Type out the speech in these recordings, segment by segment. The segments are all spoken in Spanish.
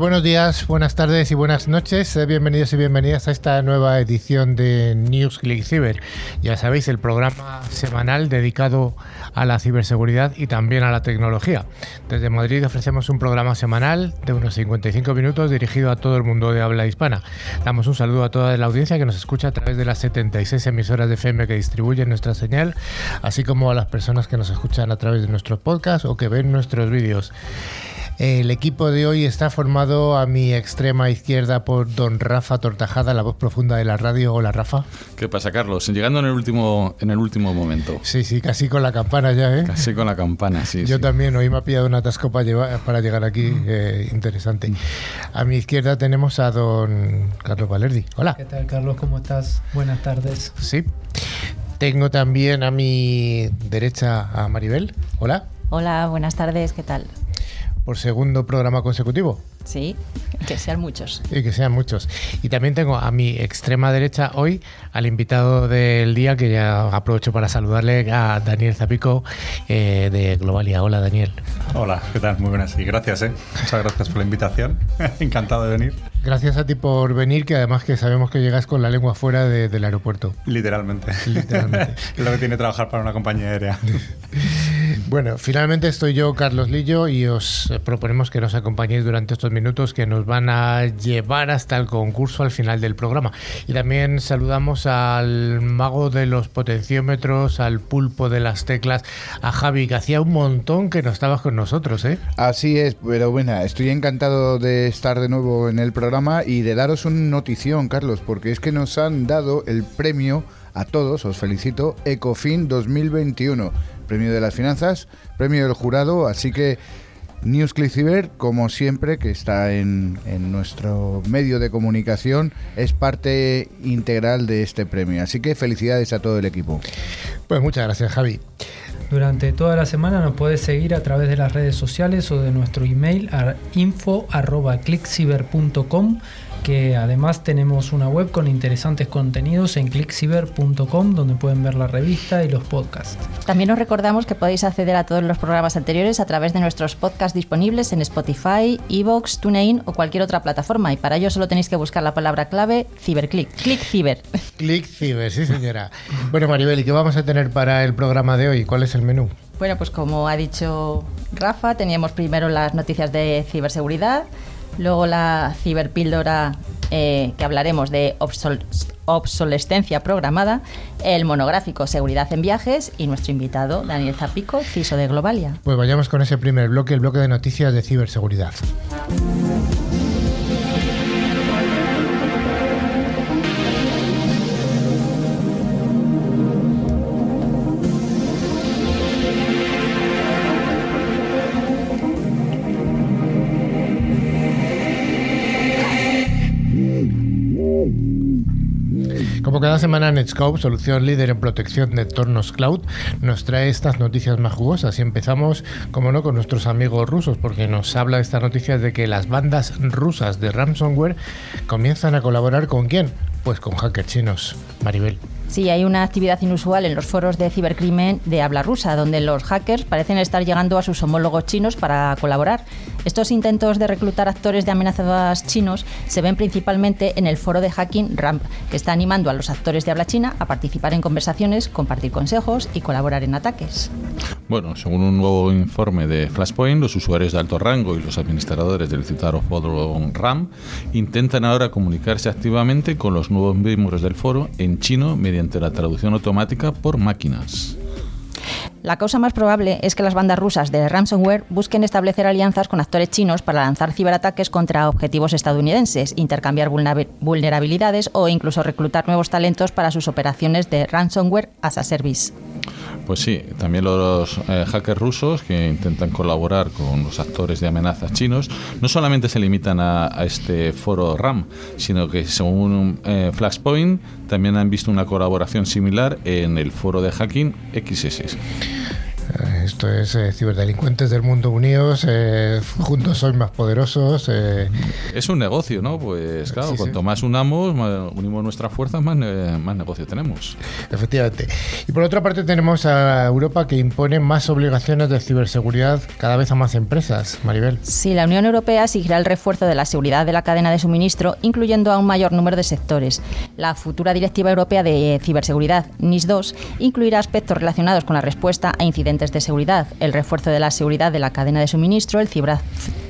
Buenos días, buenas tardes y buenas noches. Eh, bienvenidos y bienvenidas a esta nueva edición de News Click Cyber. Ya sabéis, el programa semanal dedicado a la ciberseguridad y también a la tecnología. Desde Madrid ofrecemos un programa semanal de unos 55 minutos dirigido a todo el mundo de habla hispana. Damos un saludo a toda la audiencia que nos escucha a través de las 76 emisoras de FM que distribuyen nuestra señal, así como a las personas que nos escuchan a través de nuestros podcasts o que ven nuestros vídeos. El equipo de hoy está formado a mi extrema izquierda por don Rafa Tortajada, la voz profunda de la radio. Hola, Rafa. ¿Qué pasa, Carlos? Llegando en el último, en el último momento. Sí, sí, casi con la campana ya, ¿eh? Casi con la campana, sí. Yo también, hoy me ha pillado un atasco para, llevar, para llegar aquí, mm. eh, interesante. Mm. A mi izquierda tenemos a don Carlos Valerdi. Hola. ¿Qué tal, Carlos? ¿Cómo estás? Buenas tardes. Sí. Tengo también a mi derecha a Maribel. Hola. Hola, buenas tardes, ¿qué tal? Por segundo programa consecutivo. Sí, que sean muchos. Y que sean muchos. Y también tengo a mi extrema derecha hoy al invitado del día, que ya aprovecho para saludarle a Daniel Zapico eh, de Globalia. Hola, Daniel. Hola, ¿qué tal? Muy buenas y gracias, ¿eh? Muchas gracias por la invitación. Encantado de venir. Gracias a ti por venir, que además que sabemos que llegas con la lengua fuera del aeropuerto. Literalmente. Literalmente. es lo que tiene trabajar para una compañía aérea. bueno, finalmente estoy yo, Carlos Lillo, y os proponemos que nos acompañéis durante estos minutos que nos van a llevar hasta el concurso al final del programa. Y también saludamos al mago de los potenciómetros, al pulpo de las teclas, a Javi, que hacía un montón que no estabas con nosotros, ¿eh? Así es, pero bueno, estoy encantado de estar de nuevo en el programa y de daros una notición, Carlos, porque es que nos han dado el premio a todos, os felicito, Ecofin 2021, premio de las finanzas, premio del jurado, así que Newsclick Cyber, como siempre, que está en, en, nuestro medio de comunicación, es parte integral de este premio. Así que felicidades a todo el equipo. Pues muchas gracias, Javi. Durante toda la semana nos puedes seguir a través de las redes sociales o de nuestro email a info.clickciber.com que además tenemos una web con interesantes contenidos en clickciber.com donde pueden ver la revista y los podcasts. También os recordamos que podéis acceder a todos los programas anteriores a través de nuestros podcasts disponibles en Spotify, Evox, TuneIn o cualquier otra plataforma y para ello solo tenéis que buscar la palabra clave CiberClick. ClickCiber. ClickCiber, sí señora. Bueno Maribel, ¿y qué vamos a tener para el programa de hoy? ¿Cuál es el menú? Bueno, pues como ha dicho Rafa, teníamos primero las noticias de ciberseguridad, Luego la ciberpíldora eh, que hablaremos de obsolescencia programada, el monográfico Seguridad en Viajes y nuestro invitado Daniel Zapico, CISO de Globalia. Pues vayamos con ese primer bloque, el bloque de noticias de ciberseguridad. Cada semana, Netscope, solución líder en protección de entornos cloud, nos trae estas noticias más jugosas. Y empezamos, como no, con nuestros amigos rusos, porque nos habla estas noticias de que las bandas rusas de ransomware comienzan a colaborar con quién? Pues con hackers chinos. Maribel. Sí, hay una actividad inusual en los foros de cibercrimen de habla rusa, donde los hackers parecen estar llegando a sus homólogos chinos para colaborar. Estos intentos de reclutar actores de amenazadas chinos se ven principalmente en el foro de hacking RAMP, que está animando a los actores de habla china a participar en conversaciones, compartir consejos y colaborar en ataques. Bueno, según un nuevo informe de Flashpoint, los usuarios de alto rango y los administradores del citado foro RAMP intentan ahora comunicarse activamente con los nuevos miembros del foro en chino mediante la traducción automática por máquinas. La causa más probable es que las bandas rusas de ransomware busquen establecer alianzas con actores chinos para lanzar ciberataques contra objetivos estadounidenses, intercambiar vulnerabilidades o incluso reclutar nuevos talentos para sus operaciones de ransomware as a service. Pues sí, también los eh, hackers rusos que intentan colaborar con los actores de amenazas chinos no solamente se limitan a, este foro RAM, sino que según eh, Flashpoint también han visto una colaboración similar en el foro de hacking XS. Esto es eh, ciberdelincuentes del mundo unidos, eh, juntos sois más poderosos. Eh. Es un negocio, ¿no? Pues claro, cuanto más unamos, unimos nuestras fuerzas, más, más negocio tenemos. Efectivamente. Y por otra parte tenemos a Europa que impone más obligaciones de ciberseguridad cada vez a más empresas. Maribel. Sí, la Unión Europea exigirá el refuerzo de la seguridad de la cadena de suministro, incluyendo a un mayor número de sectores. La futura Directiva Europea de Ciberseguridad, NIS 2, incluirá aspectos relacionados con la respuesta a incidentes de seguridad, el refuerzo de la seguridad de la cadena de suministro, el,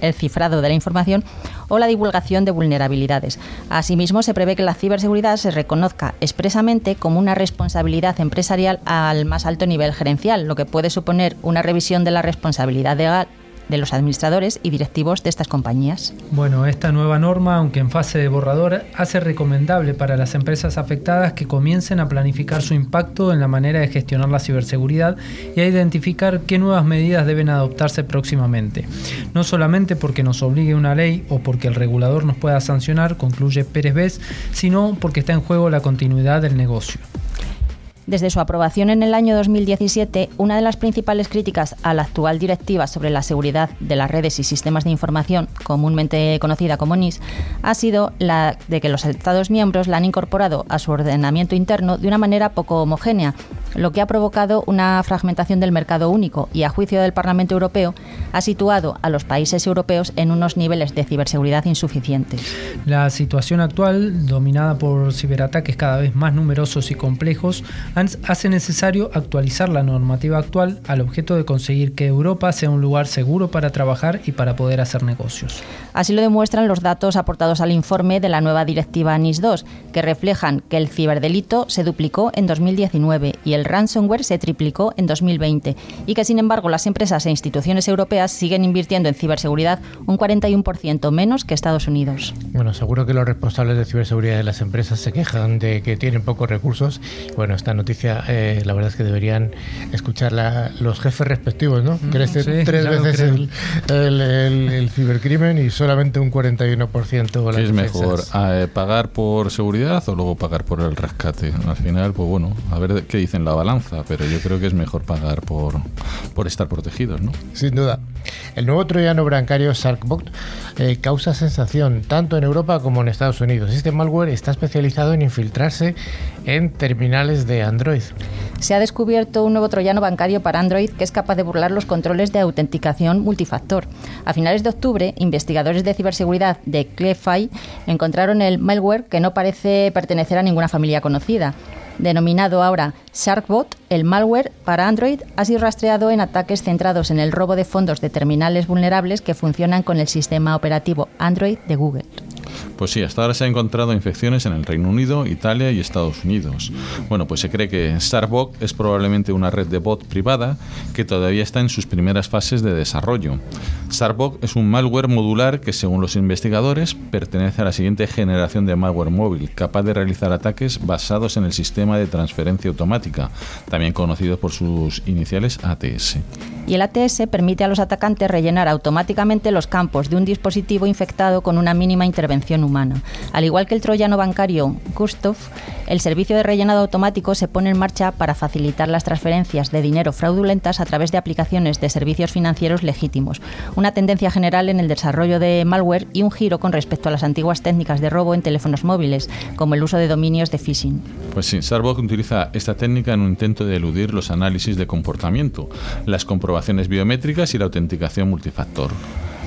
el cifrado de la información o la divulgación de vulnerabilidades. Asimismo, se prevé que la ciberseguridad se reconozca expresamente como una responsabilidad empresarial al más alto nivel gerencial, lo que puede suponer una revisión de la responsabilidad legal de los administradores y directivos de estas compañías. Bueno, esta nueva norma, aunque en fase de borrador, hace recomendable para las empresas afectadas que comiencen a planificar su impacto en la manera de gestionar la ciberseguridad y a identificar qué nuevas medidas deben adoptarse próximamente. No solamente porque nos obligue una ley o porque el regulador nos pueda sancionar, concluye Pérez sino porque está en juego la continuidad del negocio. Desde su aprobación en el año 2017, una de las principales críticas a la actual directiva sobre la seguridad de las redes y sistemas de información, comúnmente conocida como NIS, ha sido la de que los Estados miembros la han incorporado a su ordenamiento interno de una manera poco homogénea, lo que ha provocado una fragmentación del mercado único y, a juicio del Parlamento Europeo, ha situado a los países europeos en unos niveles de ciberseguridad insuficientes. La situación actual, dominada por ciberataques cada vez más numerosos y complejos, hace necesario actualizar la normativa actual al objeto de conseguir que Europa sea un lugar seguro para trabajar y para poder hacer negocios. Así lo demuestran los datos aportados al informe de la nueva directiva NIS 2, que reflejan que el ciberdelito se duplicó en 2019 y el ransomware se triplicó en 2020, y que sin embargo las empresas e instituciones europeas siguen invirtiendo en ciberseguridad un 41% menos que Estados Unidos. Bueno, seguro que los responsables de ciberseguridad de las empresas se quejan de que tienen pocos recursos. Bueno, esta noticia, eh, la verdad es que deberían escucharla los jefes respectivos, ¿no? Crece tres veces el, cibercrimen y solamente un 41% ¿Qué es mejor, eh, pagar por seguridad o luego pagar por el rescate? Al final, pues bueno, a ver qué dicen la balanza, pero yo creo que es mejor pagar por, por estar protegidos, ¿no? Sin duda. El nuevo troyano bancario Sharkbot eh, causa sensación tanto en Europa como en Estados Unidos. Este malware está especializado en infiltrarse en terminales de Android. Se ha descubierto un nuevo troyano bancario para Android que es capaz de burlar los controles de autenticación multifactor. A finales de octubre, investigadores de ciberseguridad de Clefai encontraron el malware que no parece pertenecer a ninguna familia conocida. Denominado ahora Sharkbot, el malware para Android ha sido rastreado en ataques centrados en el robo de fondos de terminales vulnerables que funcionan con el sistema operativo Android de Google. Pues sí, hasta ahora se han encontrado infecciones en el Reino Unido, Italia y Estados Unidos. Bueno, pues se cree que Starbot es probablemente una red de bot privada que todavía está en sus primeras fases de desarrollo. Starbot es un malware modular que, según los investigadores, pertenece a la siguiente generación de malware móvil, capaz de realizar ataques basados en el sistema de transferencia automática, también conocido por sus iniciales ATS. Y el ATS permite a los atacantes rellenar automáticamente los campos de un dispositivo infectado con una mínima intervención humana. Al igual que el troyano bancario Gustav, el servicio de rellenado automático se pone en marcha para facilitar las transferencias de dinero fraudulentas a través de aplicaciones de servicios financieros legítimos, una tendencia general en el desarrollo de malware y un giro con respecto a las antiguas técnicas de robo en teléfonos móviles, como el uso de dominios de phishing. Pues sí, Sarbok utiliza esta técnica en un intento de eludir los análisis de comportamiento, las comprobaciones biométricas y la autenticación multifactor,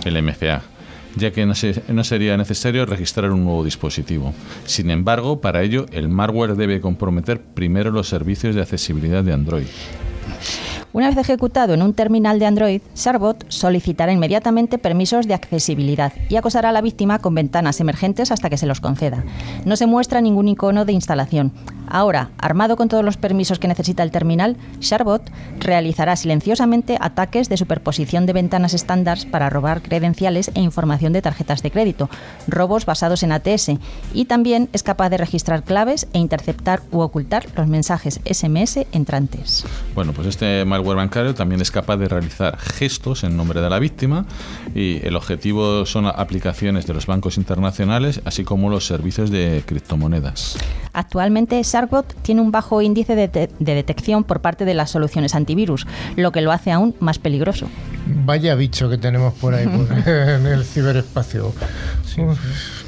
el MFA ya que no, sería necesario registrar un nuevo dispositivo. Sin embargo, para ello, el malware debe comprometer primero los servicios de accesibilidad de Android. Una vez ejecutado en un terminal de Android, Sarbot solicitará inmediatamente permisos de accesibilidad y acosará a la víctima con ventanas emergentes hasta que se los conceda. No se muestra ningún icono de instalación. Ahora, armado con todos los permisos que necesita el terminal, Sharbot realizará silenciosamente ataques de superposición de ventanas estándar para robar credenciales e información de tarjetas de crédito, robos basados en ATS, y también es capaz de registrar claves e interceptar u ocultar los mensajes SMS entrantes. Bueno, pues este malware bancario también es capaz de realizar gestos en nombre de la víctima y el objetivo son aplicaciones de los bancos internacionales, así como los servicios de criptomonedas. Actualmente, Sharkbot tiene un bajo índice de, de detección por parte de las soluciones antivirus, lo que lo hace aún más peligroso. Vaya bicho que tenemos por ahí por- en el ciberespacio. Uf,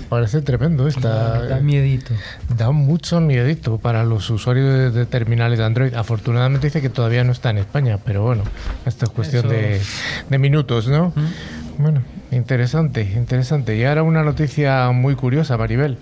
Parece tremendo esta. Da miedito. Da mucho miedito para los usuarios de, terminales de Android. Afortunadamente dice que todavía no está en España, pero bueno, esto es cuestión Eso- de, de minutos, ¿no? Bueno, interesante, interesante. Y ahora una noticia muy curiosa, Maribel.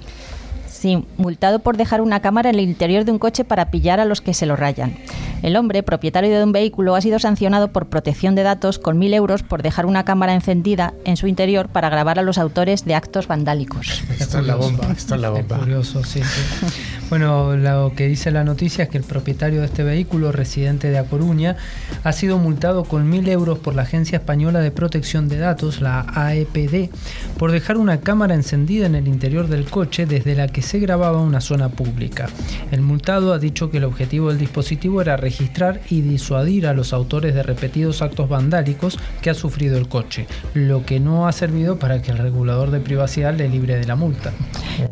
Sí, multado por dejar una cámara en el interior de un coche para pillar a los que se lo rayan. El hombre, propietario de un vehículo, ha sido sancionado por protección de datos con 1.000 euros por dejar una cámara encendida en su interior para grabar a los autores de actos vandálicos. Esto es la bomba, esto es la Es bomba. curioso, sí, sí. Bueno, lo que dice la noticia es que el propietario de este vehículo, residente de A Coruña, ha sido multado con 1.000 euros por la Agencia Española de Protección de Datos, la AEPD, por dejar una cámara encendida en el interior del coche desde la que se grababa una zona pública. El multado ha dicho que el objetivo del dispositivo era registrar y disuadir a los autores de repetidos actos vandálicos que ha sufrido el coche, lo que no ha servido para que el regulador de privacidad le libre de la multa.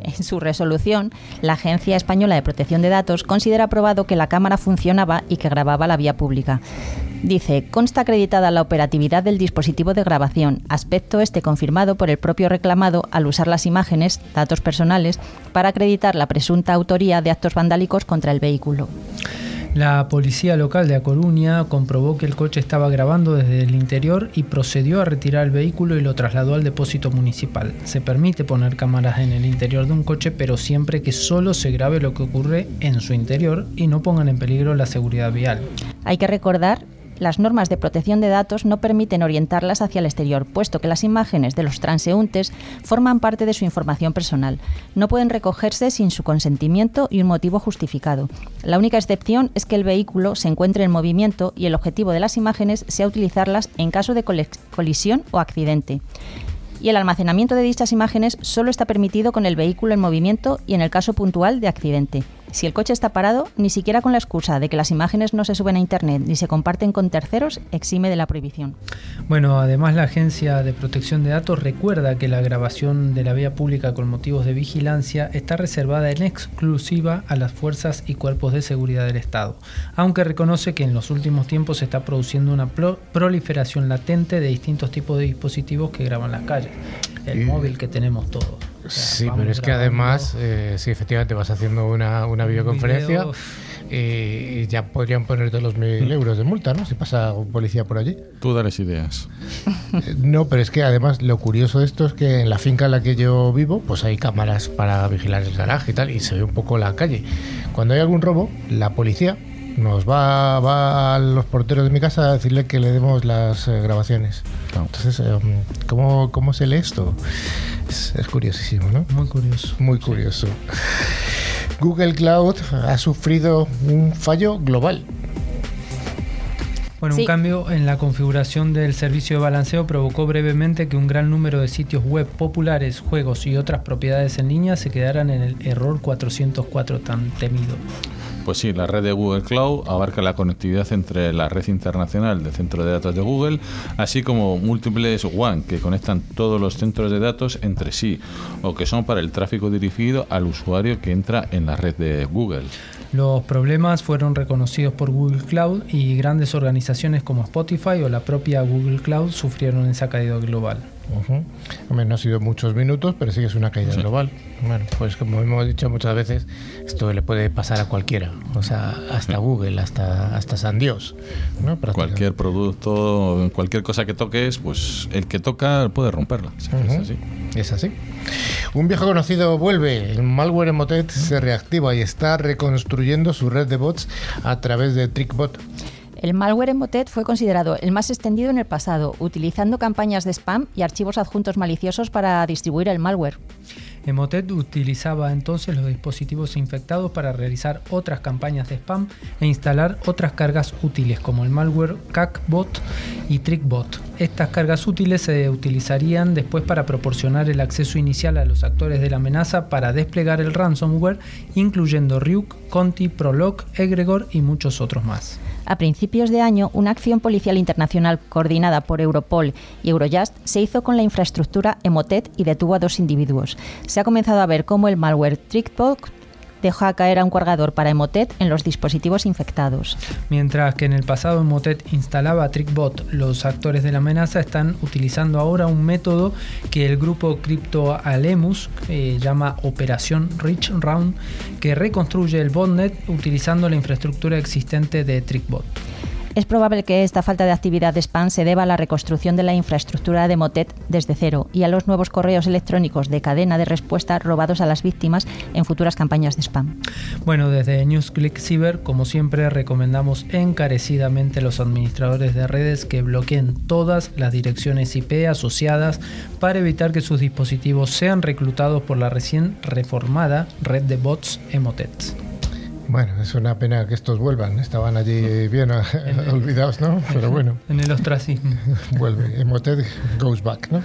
En su resolución, la Agencia Española de Protección de Datos considera probado que la cámara funcionaba y que grababa la vía pública. Dice, consta acreditada la operatividad del dispositivo de grabación, aspecto este confirmado por el propio reclamado al usar las imágenes, datos personales, para acreditar la presunta autoría de actos vandálicos contra el vehículo. La policía local de A Coruña comprobó que el coche estaba grabando desde el interior y procedió a retirar el vehículo y lo trasladó al depósito municipal. Se permite poner cámaras en el interior de un coche, pero siempre que solo se grabe lo que ocurre en su interior y no pongan en peligro la seguridad vial. Hay que recordar las normas de protección de datos no permiten orientarlas hacia el exterior, puesto que las imágenes de los transeúntes forman parte de su información personal. No pueden recogerse sin su consentimiento y un motivo justificado. La única excepción es que el vehículo se encuentre en movimiento y el objetivo de las imágenes sea utilizarlas en caso de colisión o accidente. Y el almacenamiento de dichas imágenes solo está permitido con el vehículo en movimiento y en el caso puntual de accidente. Si el coche está parado, ni siquiera con la excusa de que las imágenes no se suben a Internet ni se comparten con terceros, exime de la prohibición. Bueno, además la Agencia de Protección de Datos recuerda que la grabación de la vía pública con motivos de vigilancia está reservada en exclusiva a las fuerzas y cuerpos de seguridad del Estado, aunque reconoce que en los últimos tiempos se está produciendo una pro- proliferación latente de distintos tipos de dispositivos que graban las calles. El Y- móvil que tenemos todos. O sea, Sí, pero es que además, eh, si efectivamente vas haciendo una, una un videoconferencia, video, eh, y ya podrían ponerte los mil euros de multa, ¿no? Si pasa un policía por allí. Tú dales ideas. Eh, No, pero es que además lo curioso de esto es que en la finca en la que yo vivo, pues hay cámaras para vigilar el garaje y tal, y se ve un poco la calle. Cuando hay algún robo, la policía nos va, va a los porteros de mi casa a decirle que le demos las eh, grabaciones. Entonces, eh, ¿cómo, ¿cómo se lee esto? Es, es curiosísimo, ¿no? Muy curioso. Muy curioso. Google Cloud ha sufrido un fallo global. Bueno, Sí. un cambio en la configuración del servicio de balanceo provocó brevemente que un gran número de sitios web populares, juegos y otras propiedades en línea se quedaran en el error 404 tan temido. Pues sí, la red de Google Cloud abarca la conectividad entre la red internacional del centro de datos de Google, así como múltiples WAN que conectan todos los centros de datos entre sí o que son para el tráfico dirigido al usuario que entra en la red de Google. Los problemas fueron reconocidos por Google Cloud y grandes organizaciones como Spotify o la propia Google Cloud sufrieron esa caída global. Ujú. Hombre, no ha sido muchos minutos, pero sí que es una caída Sí. global. Bueno, pues como hemos dicho muchas veces, esto le puede pasar a cualquiera. O sea, hasta Google, hasta, hasta San Dios. Cualquier producto, cualquier cosa que toques, pues el que toca puede romperla. Es así. Es así. Un viejo conocido vuelve. El malware Emotet se reactiva y está reconstruyendo su red de bots a través de TrickBot. El malware Emotet fue considerado el más extendido en el pasado, utilizando campañas de spam y archivos adjuntos maliciosos para distribuir el malware. Emotet utilizaba entonces los dispositivos infectados para realizar otras campañas de spam e instalar otras cargas útiles como el malware CACBot y TrickBot. Estas cargas útiles se utilizarían después para proporcionar el acceso inicial a los actores de la amenaza para desplegar el ransomware, incluyendo Ryuk, Conti, Prolog, Egregor y muchos otros más. A principios de año, una acción policial internacional coordinada por Europol y Eurojust se hizo con la infraestructura Emotet y detuvo a dos individuos. Se ha comenzado a ver cómo el malware TrickBot deja caer a un cargador para Emotet en los dispositivos infectados. Mientras que en el pasado Emotet instalaba TrickBot, los actores de la amenaza están utilizando ahora un método que el grupo Crypto Alemus eh, llama Operación Rich Round, que reconstruye el botnet utilizando la infraestructura existente de TrickBot. Es probable que esta falta de actividad de spam se deba a la reconstrucción de la infraestructura de Motet desde cero y a los nuevos correos electrónicos de cadena de respuesta robados a las víctimas en futuras campañas de spam. Bueno, desde NewsClick Cyber, como siempre, recomendamos encarecidamente a los administradores de redes que bloqueen todas las direcciones IP asociadas para evitar que sus dispositivos sean reclutados por la recién reformada red de bots Emotet. Bueno, es una pena que estos vuelvan. Estaban allí bien olvidados, ¿no? Pero bueno. En el ostracismo. Vuelve. Emoted goes back, ¿no?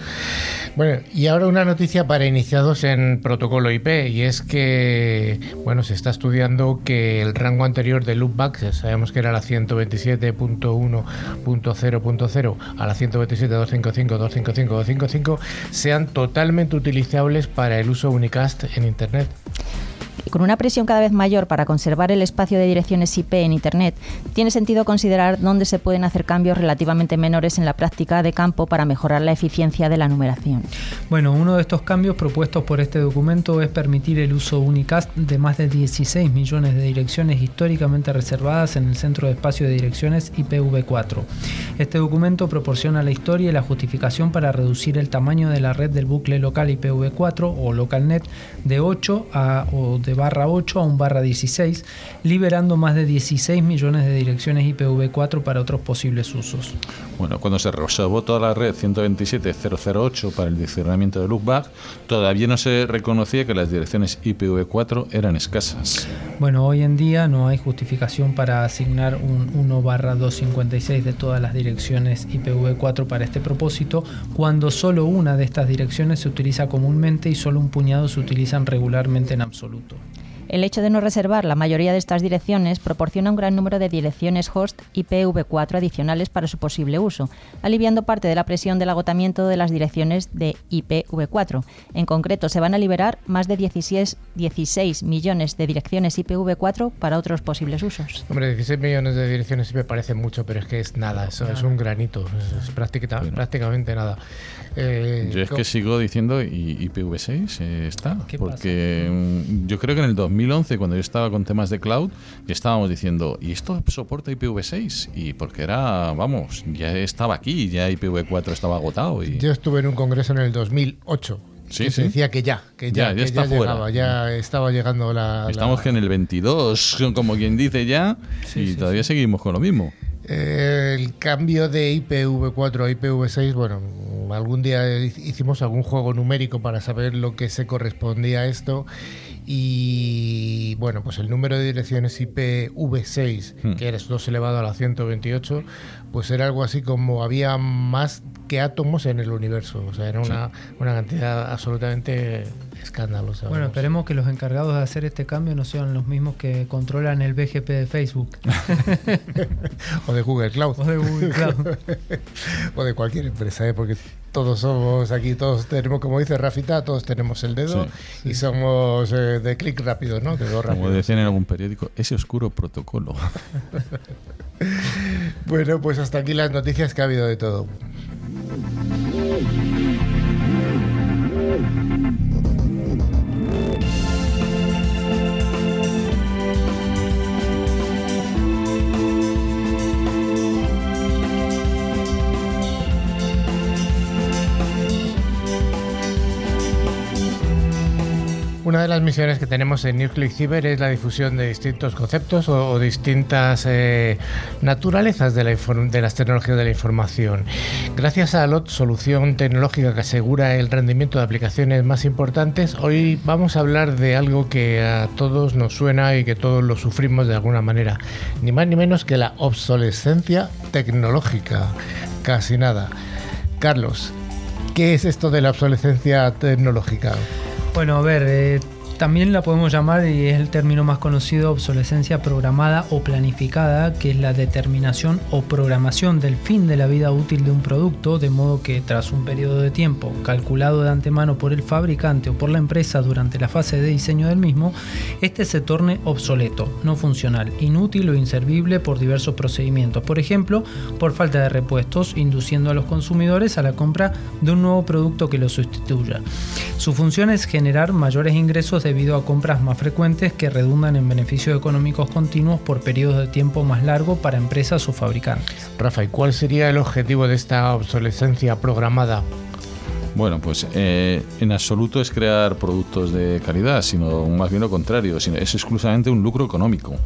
Bueno, y ahora una noticia para iniciados en protocolo IP, y es que, bueno, se está estudiando que el rango anterior de loopback, sabemos que era la 127.1.0.0 a la 127.255.255.255, sean totalmente utilizables para el uso unicast en Internet con una presión cada vez mayor para conservar el espacio de direcciones IP en Internet, tiene sentido considerar dónde se pueden hacer cambios relativamente menores en la práctica de campo para mejorar la eficiencia de la numeración. Bueno, uno de estos cambios propuestos por este documento es permitir el uso unicast de más de 16 millones de direcciones históricamente reservadas en el Centro de Espacio de Direcciones IPv4. Este documento proporciona la historia y la justificación para reducir el tamaño de la red del bucle local IPv4 o LocalNet de 8 a, o de barra 8 a un barra 16, liberando más de 16 millones de direcciones IPv4 para otros posibles usos. Bueno, cuando se reservó toda la red 127.008 para el discernimiento de loopback, todavía no se reconocía que las direcciones IPv4 eran escasas. Bueno, hoy en día no hay justificación para asignar un 1 barra 256 de todas las direcciones IPv4 para este propósito, cuando solo una de estas direcciones se utiliza comúnmente y solo un puñado se utilizan regularmente en absoluto punto. El hecho de no reservar la mayoría de estas direcciones proporciona un gran número de direcciones host IPv4 adicionales para su posible uso, aliviando parte de la presión del agotamiento de las direcciones de IPv4. En concreto, se van a liberar más de 16, 16 millones de direcciones IPv4 para otros posibles usos. Hombre, 16 millones de direcciones IP parece mucho, pero es que es nada, eso es un granito, es, prácticamente, prácticamente nada. Eh, yo es que sigo diciendo IPv6 eh, está, porque yo creo que en el 2000 2011, cuando yo estaba con temas de cloud, ya estábamos diciendo, ¿y esto soporta IPv6? Y porque era, vamos, ya estaba aquí, ya IPv4 estaba agotado. Y... Yo estuve en un congreso en el 2008 Sí, que se decía que ya, que ya, ya, ya, llegaba, ya estaba llegando la... Estamos que en el 22, como quien dice ya, y todavía seguimos con lo mismo. Eh, el cambio de IPv4 a IPv6, bueno, algún día hicimos algún juego numérico para saber lo que se correspondía a esto y bueno, pues el número de direcciones IPv6, hmm. que era 2 elevado a la 128, pues era algo así como había más que átomos en el universo. O sea, era una, una cantidad absolutamente escandalosa. Bueno, esperemos que los encargados de hacer este cambio no sean los mismos que controlan el BGP de Facebook. o de Google Cloud. O de Google Cloud. o de cualquier empresa, ¿eh? porque todos somos aquí, todos tenemos, como dice Rafita, todos tenemos el dedo y somos eh, de clic rápido, ¿no? Como decían en algún periódico, ese oscuro protocolo. bueno, pues hasta aquí las noticias que ha habido de todo. Una de las misiones que tenemos en Nucleic Cyber es la difusión de distintos conceptos o, distintas eh, naturalezas de, la de, las tecnologías de la información. Gracias a LOT, solución tecnológica que asegura el rendimiento de aplicaciones más importantes, hoy vamos a hablar de algo que a todos nos suena y que todos lo sufrimos de alguna manera. Ni más ni menos que la obsolescencia tecnológica. Casi nada. Carlos, ¿qué es esto de la obsolescencia tecnológica? Bueno, a ver, eh, también la podemos llamar, y es el término más conocido, obsolescencia programada o planificada, que es la determinación o programación del fin de la vida útil de un producto, de modo que tras un periodo de tiempo calculado de antemano por el fabricante o por la empresa durante la fase de diseño del mismo, este se torne obsoleto, no funcional, inútil o inservible por diversos procedimientos, por ejemplo, por falta de repuestos, induciendo a los consumidores a la compra de un nuevo producto que lo sustituya. Su función es generar mayores ingresos debido a compras más frecuentes que redundan en beneficios económicos continuos por periodos de tiempo más largos para empresas o fabricantes. Rafa, ¿y cuál sería el objetivo de esta obsolescencia programada? Bueno, pues eh, en absoluto es crear productos de calidad, sino más bien lo contrario, es exclusivamente un lucro económico.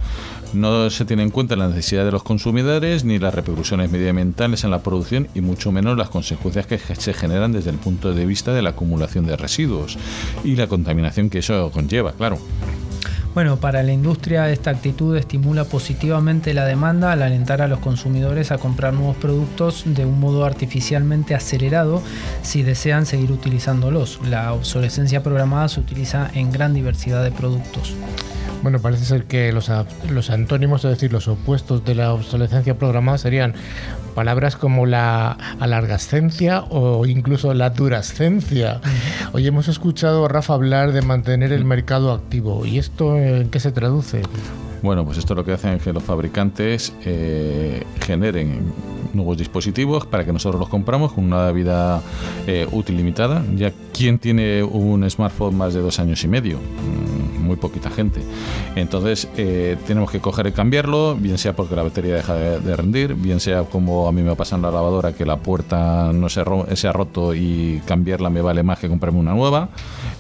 No se tiene en cuenta la necesidad de los consumidores ni las repercusiones medioambientales en la producción y mucho menos las consecuencias que se generan desde el punto de vista de la acumulación de residuos y la contaminación que eso conlleva, claro. Bueno, para la industria esta actitud estimula positivamente la demanda al alentar a los consumidores a comprar nuevos productos de un modo artificialmente acelerado si desean seguir utilizándolos. La obsolescencia programada se utiliza en gran diversidad de productos. Bueno, parece ser que los, los antónimos, es decir, los opuestos de la obsolescencia programada serían palabras como la alargascencia o incluso la durascencia. Hoy hemos escuchado a Rafa hablar de mantener el mercado activo. ¿Y esto en qué se traduce? Bueno, pues esto lo que hacen es que los fabricantes eh, generen nuevos dispositivos para que nosotros los compramos con una vida eh, útil limitada. Ya, ¿quién tiene un smartphone más de dos años y medio? Muy poquita gente. Entonces eh, tenemos que coger y cambiarlo, bien sea porque la batería deja de, rendir, bien sea como a mí me pasa en la lavadora que la puerta no se, ha roto y cambiarla me vale más que comprarme una nueva.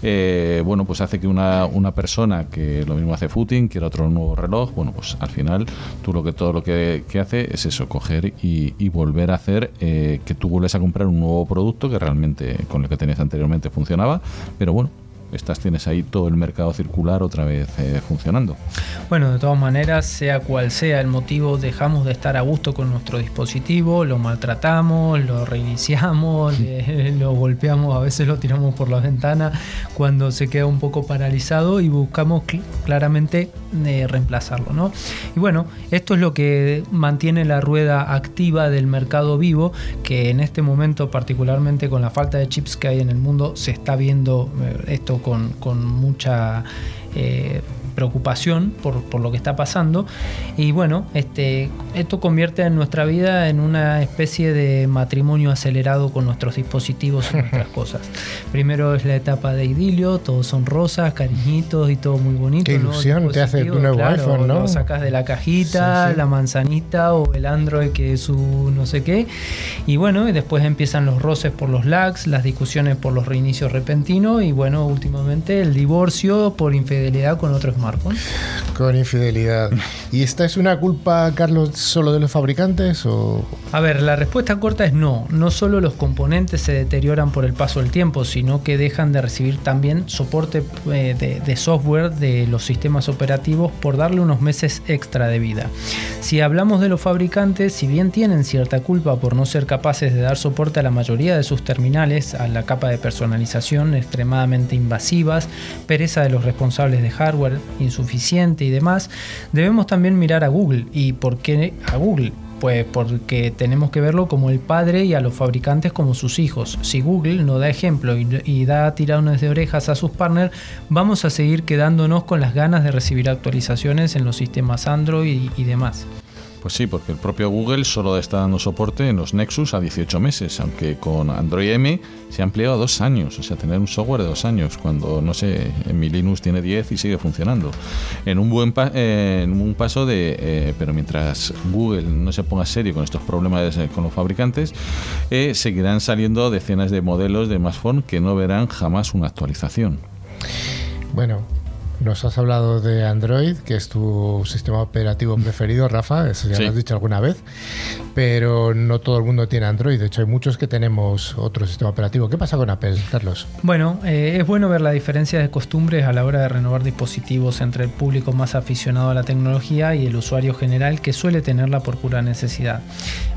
Eh, bueno, pues hace que una, persona que lo mismo hace footing, quiera otro nuevo reloj, bueno, pues al final tú lo que todo lo que, que hace es eso, coger y, volver a hacer eh, que tú vuelves a comprar un nuevo producto que realmente con el que tenías anteriormente funcionaba, pero bueno, estas tienes ahí todo el mercado circular otra vez eh, funcionando. Bueno, de todas maneras, sea cual sea el motivo, dejamos de estar a gusto con nuestro dispositivo, lo maltratamos, lo reiniciamos, lo golpeamos, a veces lo tiramos por la ventana cuando se queda un poco paralizado y buscamos claramente eh, reemplazarlo. ¿no? Y bueno, esto es lo que mantiene la rueda activa del mercado vivo, que en este momento, particularmente con la falta de chips que hay en el mundo, se está viendo eh, esto con, con mucha eh, preocupación por, por, lo que está pasando. Y bueno, este, esto convierte en nuestra vida en una especie de matrimonio acelerado con nuestros dispositivos y nuestras cosas. Primero es la etapa de idilio, todos son rosas, cariñitos y todo muy bonito. Qué ilusión te hace tu nuevo iPhone, ¿no? Lo sacas de la cajita, la manzanita o el Android que es su no sé qué. Y bueno, y después empiezan los roces por los lags, las discusiones por los reinicios repentinos y bueno, últimamente el divorcio por infidelidad con otros con infidelidad. ¿Y esta es una culpa, Carlos, solo de los fabricantes o...? A ver, la respuesta corta es no. No solo los componentes se deterioran por el paso del tiempo, sino que dejan de recibir también soporte eh, de, software de los sistemas operativos por darle unos meses extra de vida. Si hablamos de los fabricantes, si bien tienen cierta culpa por no ser capaces de dar soporte a la mayoría de sus terminales, a la capa de personalización extremadamente invasivas, pereza de los responsables de hardware, insuficiente y demás, debemos también mirar a Google. ¿Y por qué a Google? Pues porque tenemos que verlo como el padre y a los fabricantes como sus hijos. Si Google no da ejemplo y, da tirones de orejas a sus partners, vamos a seguir quedándonos con las ganas de recibir actualizaciones en los sistemas Android y demás. Pues sí, porque el propio Google solo está dando soporte en los Nexus a 18 meses, aunque con Android M se ha ampliado a dos años, o sea, tener un software de dos años, cuando, no sé, en mi Linux tiene 10 y sigue funcionando. En un buen en un paso de, eh, pero mientras Google no se ponga serio con estos problemas con los fabricantes, eh, seguirán saliendo decenas de modelos de smartphone que no verán jamás una actualización. Bueno, Nos has hablado de Android, que es tu sistema operativo preferido, Rafa, eso ya Sí. lo has dicho alguna vez, pero no todo el mundo tiene Android, de hecho hay muchos que tenemos otro sistema operativo. ¿Qué pasa con Apple, Carlos? Bueno, eh, es bueno ver la diferencia de costumbres a la hora de renovar dispositivos entre el público más aficionado a la tecnología y el usuario general que suele tenerla por pura necesidad.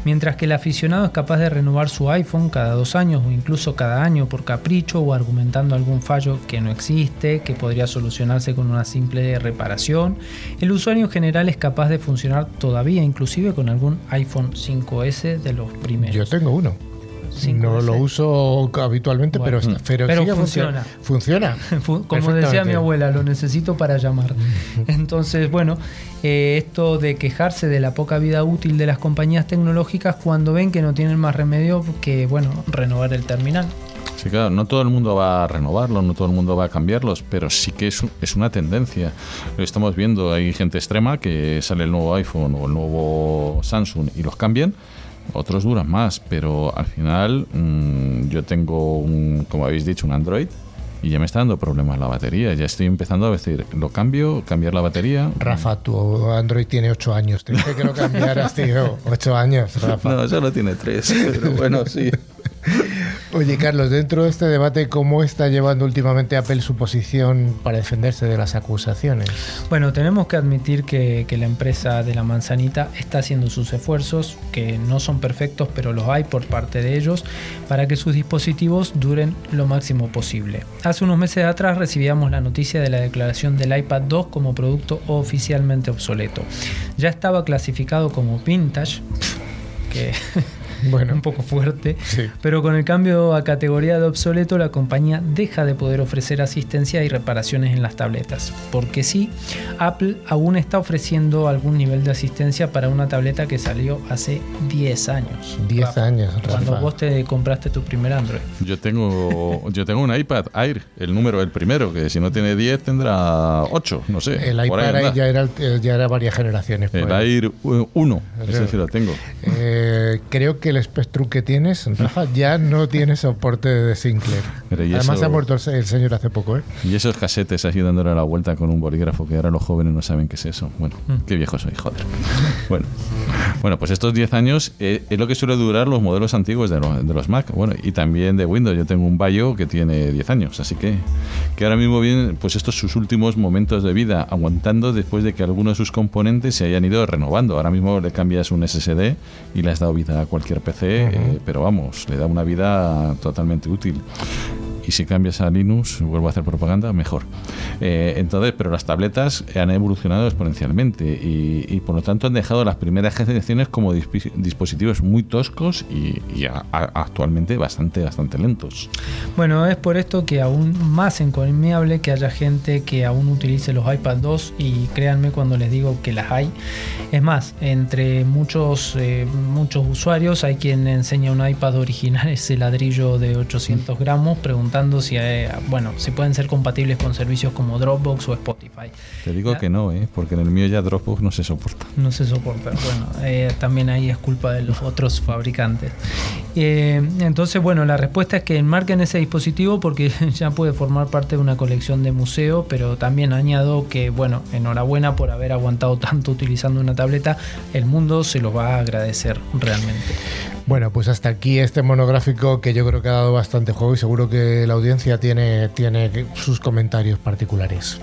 Mientras que el aficionado es capaz de renovar su iPhone cada dos años o incluso cada año por capricho o argumentando algún fallo que no existe, que podría solucionarse con una simple reparación, el usuario en general es capaz de funcionar todavía inclusive con algún iPhone 5S de los primeros. Yo tengo uno. 5S. No lo uso habitualmente, Bueno, pero, pero, funciona. Funciona. Fu- Como decía mi abuela, lo necesito para llamar. Entonces, bueno, eh, esto de quejarse de la poca vida útil de las compañías tecnológicas cuando ven que no tienen más remedio que, bueno, renovar el terminal. Sí, claro, no todo el mundo va a renovarlos, no todo el mundo va a cambiarlos, pero sí que es, un- es una tendencia. Lo estamos viendo, hay gente extrema que sale el nuevo iPhone o el nuevo Samsung y los cambian. Otros duran más, pero al final mm, yo tengo, un, como habéis dicho, un Android y ya me está dando problemas la batería. Ya estoy empezando a decir, lo cambio, cambiar la batería. Rafa, tu Android tiene 8 años. Te dije que lo cambiaras, tío. 8 años, Rafa. No, solo tiene tres, pero bueno, sí. Oye, Carlos, dentro de este debate, ¿cómo está llevando últimamente Apple su posición para defenderse de las acusaciones? Bueno, tenemos que admitir que, que la empresa de la manzanita está haciendo sus esfuerzos, que no son perfectos, pero los hay por parte de ellos, para que sus dispositivos duren lo máximo posible. Hace unos meses atrás recibíamos la noticia de la declaración del iPad 2 como producto oficialmente obsoleto. Ya estaba clasificado como vintage, que Bueno, un poco fuerte, Sí. pero con el cambio a categoría de obsoleto la compañía deja de poder ofrecer asistencia y reparaciones en las tabletas. Porque sí, Apple aún está ofreciendo algún nivel de asistencia para una tableta que salió hace 10 años. 10 Rafa, años, Cuando Rafa. vos te compraste tu primer Android. Yo tengo, yo tengo un iPad Air, el número, el primero, que si no tiene 10 tendrá 8, no sé. el iPad. Air ya era, eh, ya era varias generaciones. El pues. Air 1, ese sí lo tengo. Eh, creo que el Spectrum que tienes, Rafa, ya no tiene soporte de Sinclair. Además eso- ha muerto el señor hace poco, ¿eh? Y esos casetes así dándole la vuelta con un bolígrafo, que ahora los jóvenes no saben qué es eso. Bueno, Mm. qué viejo soy, joder. Bueno, bueno pues estos 10 años eh, es lo que suele durar los modelos antiguos de, los- de los Mac. Bueno, y también de Windows. Yo tengo un Bayo que tiene 10 años, así que, que ahora mismo vienen pues estos sus últimos momentos de vida, aguantando después de que algunos de sus componentes se hayan ido renovando. Ahora mismo le cambias un SSD y le has dado vida a cualquier PC, eh, pero vamos, le da una vida totalmente útil y si cambias a Linux, vuelvo a hacer propaganda, mejor. Eh, entonces, pero las tabletas han evolucionado exponencialmente y, por lo tanto han dejado las primeras generaciones como dispositivos muy toscos y, actualmente bastante, bastante lentos. Bueno, es por esto que aún más encomiable que haya gente que aún utilice los iPad 2 y créanme cuando les digo que las hay. Es más, entre muchos, eh, muchos usuarios hay quien enseña un iPad original, ese ladrillo de 800 gramos, preguntando si, eh, bueno, si pueden ser compatibles con servicios como Dropbox o Spotify. Te digo Ya. que no, ¿eh? porque en el mío ya Dropbox no se soporta. No se soporta. Bueno, eh, también ahí es culpa de los otros fabricantes. Eh, entonces, bueno, la respuesta es que enmarquen ese dispositivo porque ya puede formar parte de una colección de museo, pero también añado que, bueno, enhorabuena por haber aguantado tanto utilizando una tableta. El mundo se lo va a agradecer realmente. Bueno, pues hasta aquí este monográfico que yo creo que ha dado bastante juego y seguro que la audiencia tiene, tiene sus comentarios particulares.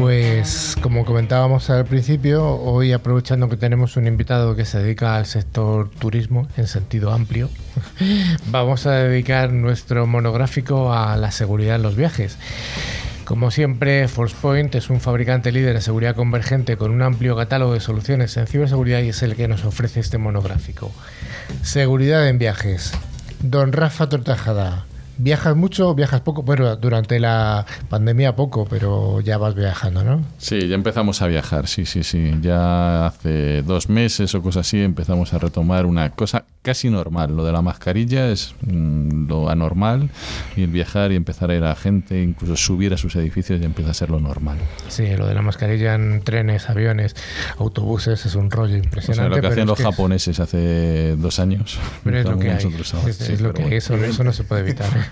Pues como comentábamos al principio, hoy aprovechando que tenemos un invitado que se dedica al sector turismo en sentido amplio, vamos a dedicar nuestro monográfico a la seguridad en los viajes. Como siempre, ForcePoint es un fabricante líder en seguridad convergente con un amplio catálogo de soluciones en ciberseguridad y es el que nos ofrece este monográfico. Seguridad en viajes. Don Rafa Tortajada, ¿Viajas mucho o viajas poco? Bueno, durante la pandemia poco, pero ya vas viajando, ¿no? Sí, ya empezamos a viajar, sí, sí, sí. Ya hace dos meses o cosas así empezamos a retomar una cosa casi normal. Lo de la mascarilla es mm, lo anormal y el viajar y empezar a ir a gente, incluso subir a sus edificios ya empieza a ser lo normal. Sí, lo de la mascarilla en trenes, aviones, autobuses es un rollo impresionante. O sea, lo que hacían los japoneses hace dos años. Pero es lo que hay. Es, lo que eso, eso no se puede evitar.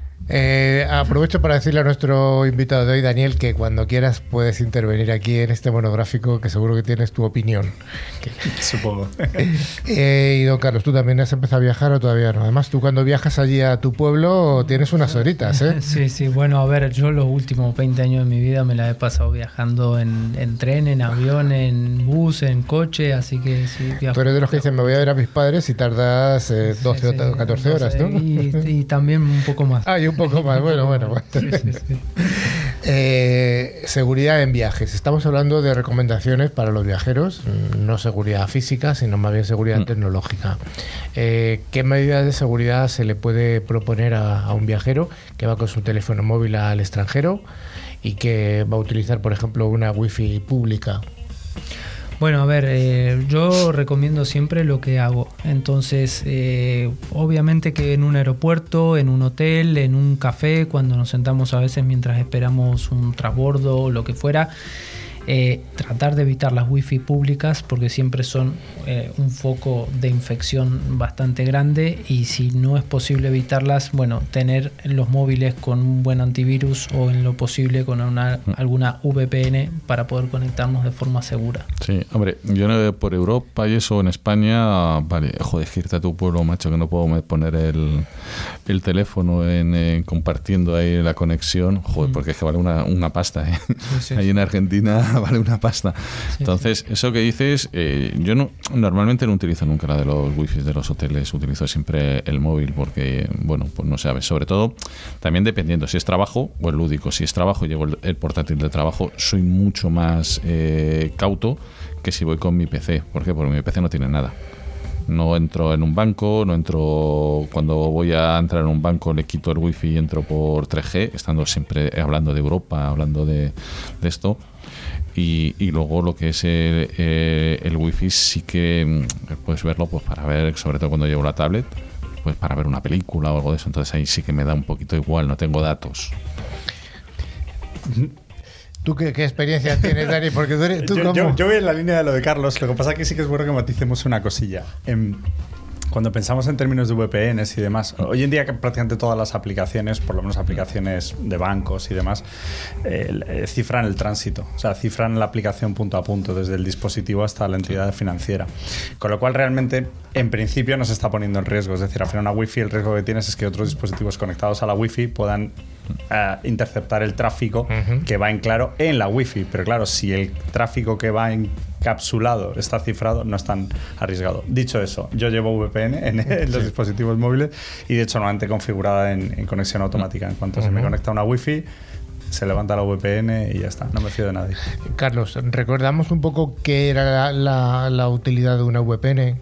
Eh, aprovecho para decirle a nuestro invitado de hoy, Daniel, que cuando quieras puedes intervenir aquí en este monográfico, que seguro que tienes tu opinión. Supongo. Eh, y don Carlos, ¿tú también has empezado a viajar o todavía no? Además, tú cuando viajas allí a tu pueblo tienes unas horitas, ¿eh? Sí, sí. Bueno, a ver, yo los últimos 20 años de mi vida me la he pasado viajando en, tren, en avión, en bus, en coche, así que sí. Viajo. Tú eres de los que dicen, me voy a ver a mis padres y tardas 12 o 14 horas, ¿no? Y, también un poco más. Ah, un poco más. Bueno, bueno. Eh, seguridad en viajes. Estamos hablando de recomendaciones para los viajeros, no seguridad física, sino más bien seguridad mm. tecnológica. Eh, ¿Qué medidas de seguridad se le puede proponer a, un viajero que va con su teléfono móvil al extranjero y que va a utilizar, por ejemplo, una wifi pública? Bueno, a ver, eh, yo recomiendo siempre lo que hago. Entonces, eh, obviamente que en un aeropuerto, en un hotel, en un café, cuando nos sentamos a veces mientras esperamos un transbordo o lo que fuera, eh, tratar de evitar las wifi públicas porque siempre son eh, un foco de infección bastante grande y si no es posible evitarlas, bueno, tener los móviles con un buen antivirus o en lo posible con una, mm. alguna VPN para poder conectarnos de forma segura. Sí, hombre, yo no, por Europa y eso en España, vale, joder, irte a tu pueblo, macho, que no puedo poner el, el teléfono en, compartiendo ahí la conexión, joder, mm. porque es que vale una, una pasta, ¿eh? ahí en Argentina vale una pasta. Entonces, eso que dices, eh, yo no normalmente no utilizo nunca la de los wifi de los hoteles, utilizo siempre el móvil porque, bueno, pues no sabes, sobre todo también dependiendo si es trabajo o el lúdico. Si es trabajo y llevo el, portátil de trabajo, soy mucho más eh, cauto que si voy con mi PC. ¿Por qué? Porque mi PC no tiene nada no entro en un banco, no entro cuando voy a entrar en un banco le quito el wifi y entro por 3G, estando siempre hablando de Europa, hablando de, de esto. Y, y, luego lo que es el, eh, el, wifi sí que mm, puedes verlo pues para ver, sobre todo cuando llevo la tablet, pues para ver una película o algo de eso. Entonces ahí sí que me da un poquito igual, no tengo datos. ¿Tú qué, experiencia tienes, Dani? Porque tú, yo, yo, voy en la línea de lo de Carlos. Lo que pasa es que sí que es bueno que maticemos una cosilla. En, cuando pensamos en términos de VPNs y demás, hoy en día prácticamente todas las aplicaciones, por lo menos aplicaciones de bancos y demás, eh, cifran el tránsito, o sea, cifran la aplicación punto a punto, desde el dispositivo hasta la entidad financiera. Con lo cual, realmente, en principio, no se está poniendo en riesgo. Es decir, al final, una Wi-Fi, el riesgo que tienes es que otros dispositivos conectados a la Wi-Fi puedan eh, interceptar el tráfico que va en claro en la Wi-Fi. Pero claro, si el tráfico que va en capsulado, está cifrado, no es tan arriesgado. Dicho eso, yo llevo VPN en, los dispositivos móviles y de hecho normalmente configurada en, conexión automática. En cuanto se me conecta una Wi-Fi, se levanta la VPN y ya está, no me fío de nadie. Carlos, recordamos un poco qué era la, la utilidad de una VPN.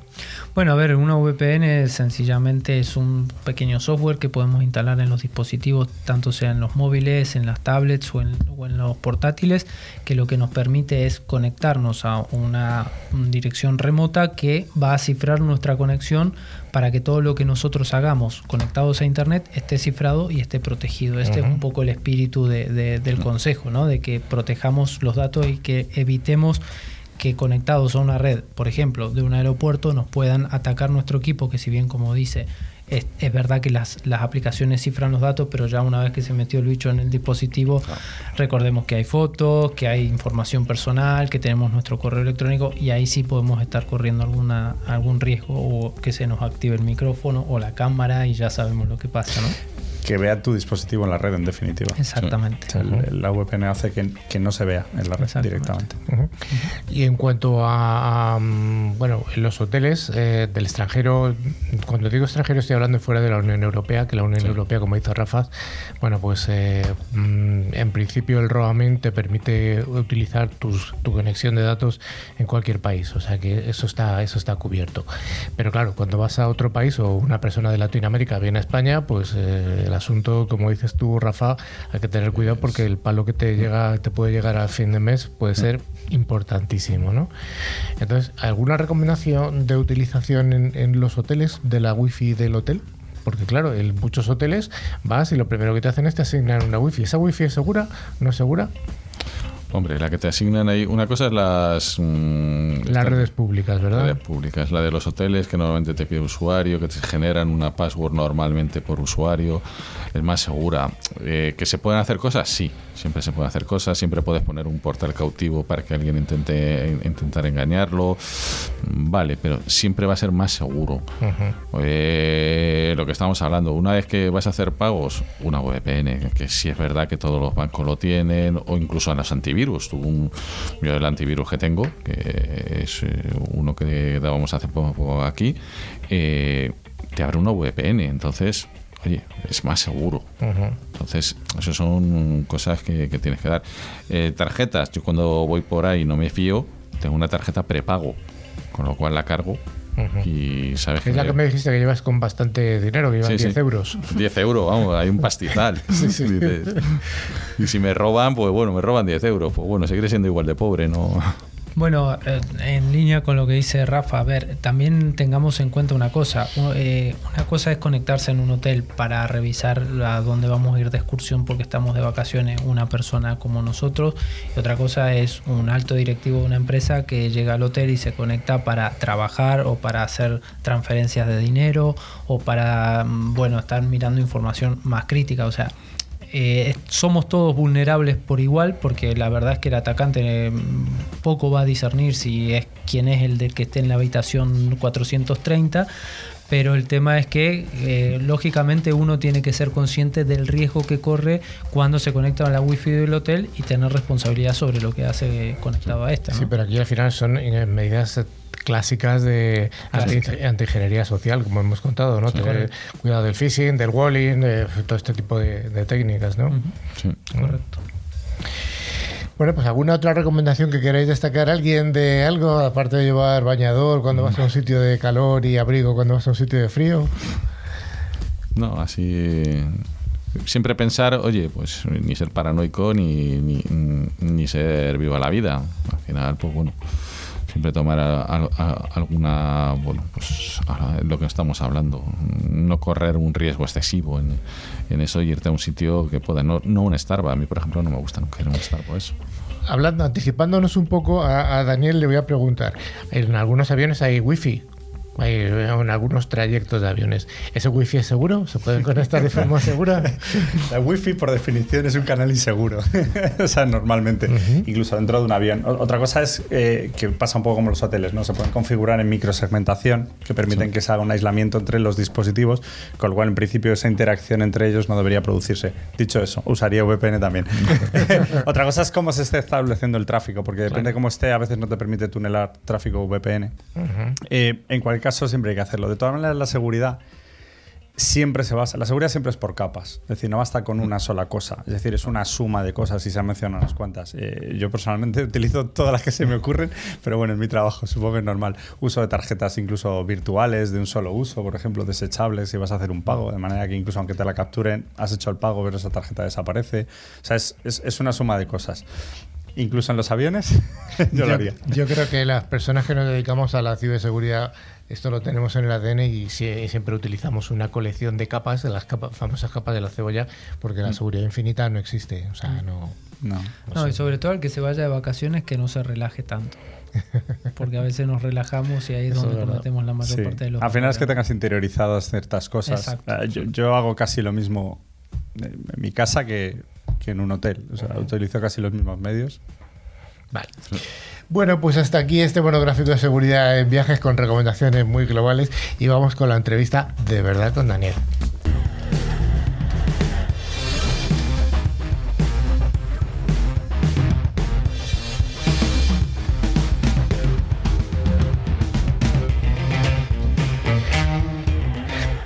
Bueno, a ver, una VPN sencillamente es un pequeño software que podemos instalar en los dispositivos, tanto sea en los móviles, en las tablets o en, los portátiles, que lo que nos permite es conectarnos a una dirección remota que va a cifrar nuestra conexión para que todo lo que nosotros hagamos conectados a Internet esté cifrado y esté protegido. Este es un poco el espíritu del consejo, ¿no? de que protejamos los datos y que evitemos que conectados a una red, por ejemplo, de un aeropuerto, nos puedan atacar nuestro equipo, que si bien como dice, es, verdad que las, las, aplicaciones cifran los datos, pero ya una vez que se metió el bicho en el dispositivo, recordemos que hay fotos, que hay información personal, que tenemos nuestro correo electrónico y ahí sí podemos estar corriendo alguna, algún riesgo o que se nos active el micrófono o la cámara y ya sabemos lo que pasa, ¿no? Que vea tu dispositivo en la red, en definitiva. Exactamente. O sea, el- la VPN hace que, que no se vea en la red directamente. Y en cuanto a, a, bueno, en los hoteles eh, del extranjero, cuando digo extranjero estoy hablando fuera de la Unión Europea, que la Unión Europea, como dice Rafa, bueno, pues eh, mm, en principio el roaming te permite utilizar tus, tu conexión de datos en cualquier país, o sea que eso está, eso está cubierto. Pero claro, cuando vas a otro país o una persona de Latinoamérica viene a España, pues eh, el asunto, como dices tú, Rafa, hay que tener cuidado porque el palo que te llega, te puede llegar a fin de mes puede ser importantísimo, ¿no? Entonces, ¿alguna recomendación de utilización en, en los hoteles de la wifi del hotel? Porque claro, en muchos hoteles vas y lo primero que te hacen es te asignar una wifi. ¿Esa wifi es segura? ¿No es segura? Hombre, la que te asignan ahí. Una cosa es las. mm, Las redes públicas, ¿verdad? redes públicas, la de los hoteles que normalmente te pide usuario, que te generan una password normalmente por usuario, es más segura. Eh, ¿Que se pueden hacer cosas? Sí, siempre se pueden hacer cosas, siempre puedes poner un portal cautivo para que alguien intente intentar engañarlo, vale, pero siempre va a ser más seguro. Eh, lo que estamos hablando, una vez que vas a hacer pagos, una VPN, que sí es verdad que todos los bancos lo tienen, o incluso en los antivirus. Tú, un- yo el antivirus que tengo, que es eh, uno que dábamos hace poco aquí, eh, te abre una VPN, entonces, oye, es más seguro. Entonces, eso son cosas que, que tienes que dar. Eh, tarjetas, yo cuando voy por ahí no me fío, tengo una tarjeta prepago, con lo cual la cargo y sabes Es la que me dijiste que llevas con bastante dinero, que llevan Sí, 10 sí. euros. 10 euros, vamos, hay un pastizal. Y si me roban, pues bueno, me roban 10 euros. Pues bueno, seguiré siendo igual de pobre, ¿no? Bueno, eh, en línea con lo que dice Rafa, a ver, también tengamos en cuenta una cosa. Eh, una cosa es conectarse en un hotel para revisar a dónde vamos a ir de excursión porque estamos de vacaciones una persona como nosotros. Y otra cosa es un alto directivo de una empresa que llega al hotel y se conecta para trabajar o para hacer transferencias de dinero o para, mm, bueno, estar mirando información más crítica. O sea, eh, somos todos vulnerables por igual porque la verdad es que el atacante eh, poco va a discernir si es quién es el del que esté en la habitación 430 pero el tema es que eh, lógicamente uno tiene que ser consciente del riesgo que corre cuando se conecta a la wifi del hotel y tener responsabilidad sobre lo que hace conectado a esta ¿no? Sí, pero aquí al final son medidas clásicas de anti- antiingeniería social, como hemos contado, ¿no? Tener cuidado del phishing, del walling, de todo este tipo de, de técnicas, ¿no? Sí. correcto Bueno, pues alguna otra recomendación que queráis destacar alguien de algo, aparte de llevar bañador cuando vas a un sitio de calor y abrigo cuando vas a un sitio de frío. No, así. Siempre pensar, oye, pues ni ser paranoico ni, ni, ni ser viva la vida. Al final, pues bueno, siempre tomar alguna, bueno, pues lo que estamos hablando. No correr un riesgo excesivo en, en eso y irte a un sitio que pueda, no, no un Starbucks. A mí, por ejemplo, no me gusta nunca ir un Starbucks. Hablando, anticipándonos un poco, a, a Daniel le voy a preguntar. En algunos aviones hay wifi. Hay en algunos trayectos de aviones. ¿Ese wifi es seguro? ¿Se pueden conectar de forma segura? La wifi por definición es un canal inseguro. o sea, normalmente, incluso dentro de un avión. Otra cosa es eh, que pasa un poco como los hoteles, ¿no? Se pueden configurar en microsegmentación que permiten que se haga un aislamiento entre los dispositivos, con lo cual en principio esa interacción entre ellos no debería producirse. Dicho eso, usaría VPN también. Otra cosa es cómo se esté estableciendo el tráfico, porque depende de cómo esté, a veces no te permite tunelar tráfico VPN. Eh, en cualquier caso, siempre hay que hacerlo. De todas maneras, la seguridad siempre se basa. La seguridad siempre es por capas. Es decir, no basta con una sola cosa. Es decir, es una suma de cosas y se han mencionado unas cuantas. Eh, yo personalmente utilizo todas las que se me ocurren, pero bueno, es mi trabajo, supongo que es normal. Uso de tarjetas incluso virtuales, de un solo uso, por ejemplo, desechables, si vas a hacer un pago, de manera que incluso aunque te la capturen, has hecho el pago, pero esa tarjeta desaparece. O sea, es, es- es una suma de cosas. Incluso en los aviones, yo lo haría. yo creo que las personas que nos dedicamos a la ciberseguridad, esto lo tenemos en el ADN y sie- siempre utilizamos una colección de capas, de las capas, famosas capas de la cebolla, porque Mm. la seguridad infinita no existe. O sea, no. No. No, y sobre todo el que se vaya de vacaciones que no se relaje tanto. Porque a veces nos relajamos y ahí es Eso donde es cometemos la mayor Sí. parte de los Al final es que tengas interiorizadas ciertas cosas. Ah, Yo, yo hago casi lo mismo en mi casa que, que en un hotel. O sea, utilizo casi los mismos medios. Vale. Bueno, pues hasta aquí este monográfico de seguridad en viajes con recomendaciones muy globales y vamos con la entrevista de verdad con Daniel.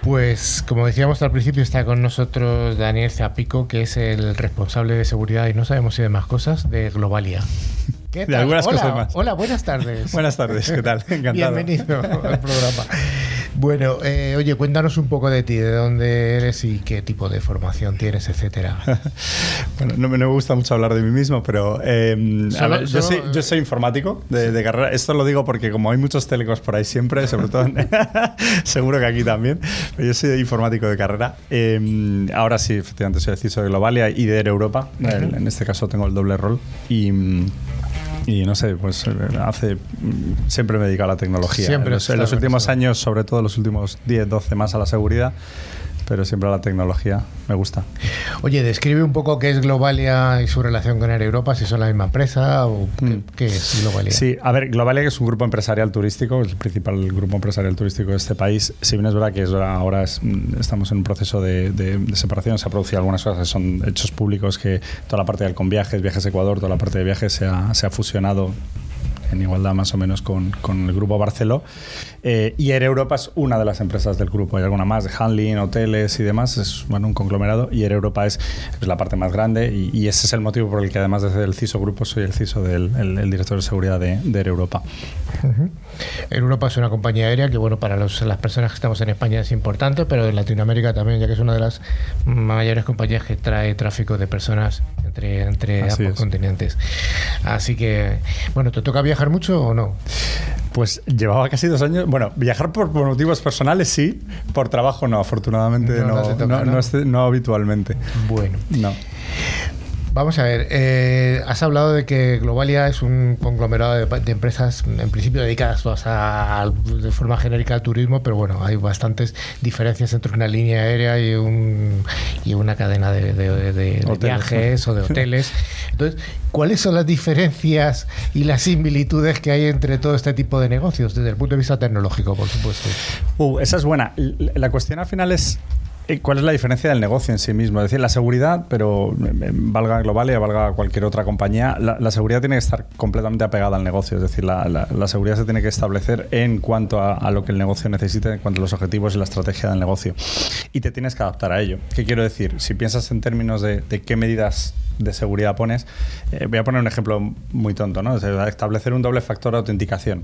Pues como decíamos al principio, está con nosotros Daniel Zapico, que es el responsable de seguridad y no sabemos si de más cosas de Globalia. ¿Qué tal? algunas hola, cosas más. Hola, buenas tardes. buenas tardes, ¿qué tal? Encantado. Bienvenido al programa. Bueno, eh, oye, cuéntanos un poco de ti, de dónde eres y qué tipo de formación tienes, etcétera. bueno, no me, gusta mucho hablar de mí mismo, pero eh, yo, soy, yo, soy, informático de, carrera. Esto lo digo porque como hay muchos telecos por ahí siempre, sobre todo, seguro que aquí también, pero yo soy informático de carrera. Eh, ahora sí, efectivamente, soy el CISO de Globalia y de Europa. En este caso tengo el doble rol y y no sé, pues eh, hace siempre me he dedicado a la tecnología. Siempre en los, últimos años, sobre todo los últimos 10, 12 más a la seguridad pero siempre la tecnología me gusta. Oye, describe un poco qué es Globalia y su relación con Air Europa, si son la misma empresa o qué, mm. es Globalia. Sí, a ver, Globalia es un grupo empresarial turístico, es el principal grupo empresarial turístico de este país. Si bien es verdad que ahora estamos en un proceso de, separación, se ha producido algunas cosas son hechos públicos, que toda la parte del con viajes, viajes Ecuador, toda la parte de viajes se ha, se ha fusionado en igualdad más o menos con, con el grupo Barceló. Eh, y Air Europa es una de las empresas del grupo. Hay alguna más, de handling, hoteles y demás. Es bueno, un conglomerado. Y Air Europa es, es la parte más grande. Y, ese es el motivo por el que, además, desde el CISO Grupo, soy el CISO del el, director de seguridad de, de Air Europa. Air Europa es una compañía aérea que, bueno, para los, las personas que estamos en España es importante, pero en Latinoamérica también, ya que es una de las mayores compañías que trae tráfico de personas entre, entre ambos continentes. Así que, bueno, ¿te toca viajar mucho o no? Pues llevaba casi dos años. Bueno, viajar por, motivos personales sí, por trabajo no, afortunadamente no, no, habitualmente. Bueno. No. Vamos a ver, eh, has hablado de que Globalia es un conglomerado de, empresas en principio dedicadas todas a, de forma genérica al turismo, pero bueno, hay bastantes diferencias entre una línea aérea y, un, y una cadena de, viajes o de hoteles. Entonces, ¿cuáles son las diferencias y las similitudes que hay entre todo este tipo de negocios desde el punto de vista tecnológico, por supuesto? Uh, esa es buena. La cuestión al final es ¿Cuál es la diferencia del negocio en sí mismo? Es decir, la seguridad, pero eh, eh, valga Globalia, valga cualquier otra compañía, la, seguridad tiene que estar completamente apegada al negocio. Es decir, la, seguridad se tiene que establecer en cuanto a, lo que el negocio necesita, en cuanto a los objetivos y la estrategia del negocio. Y te tienes que adaptar a ello. ¿Qué quiero decir? Si piensas en términos de, qué medidas de seguridad pones, eh, voy a poner un ejemplo muy tonto, ¿no? establecer un doble factor de autenticación.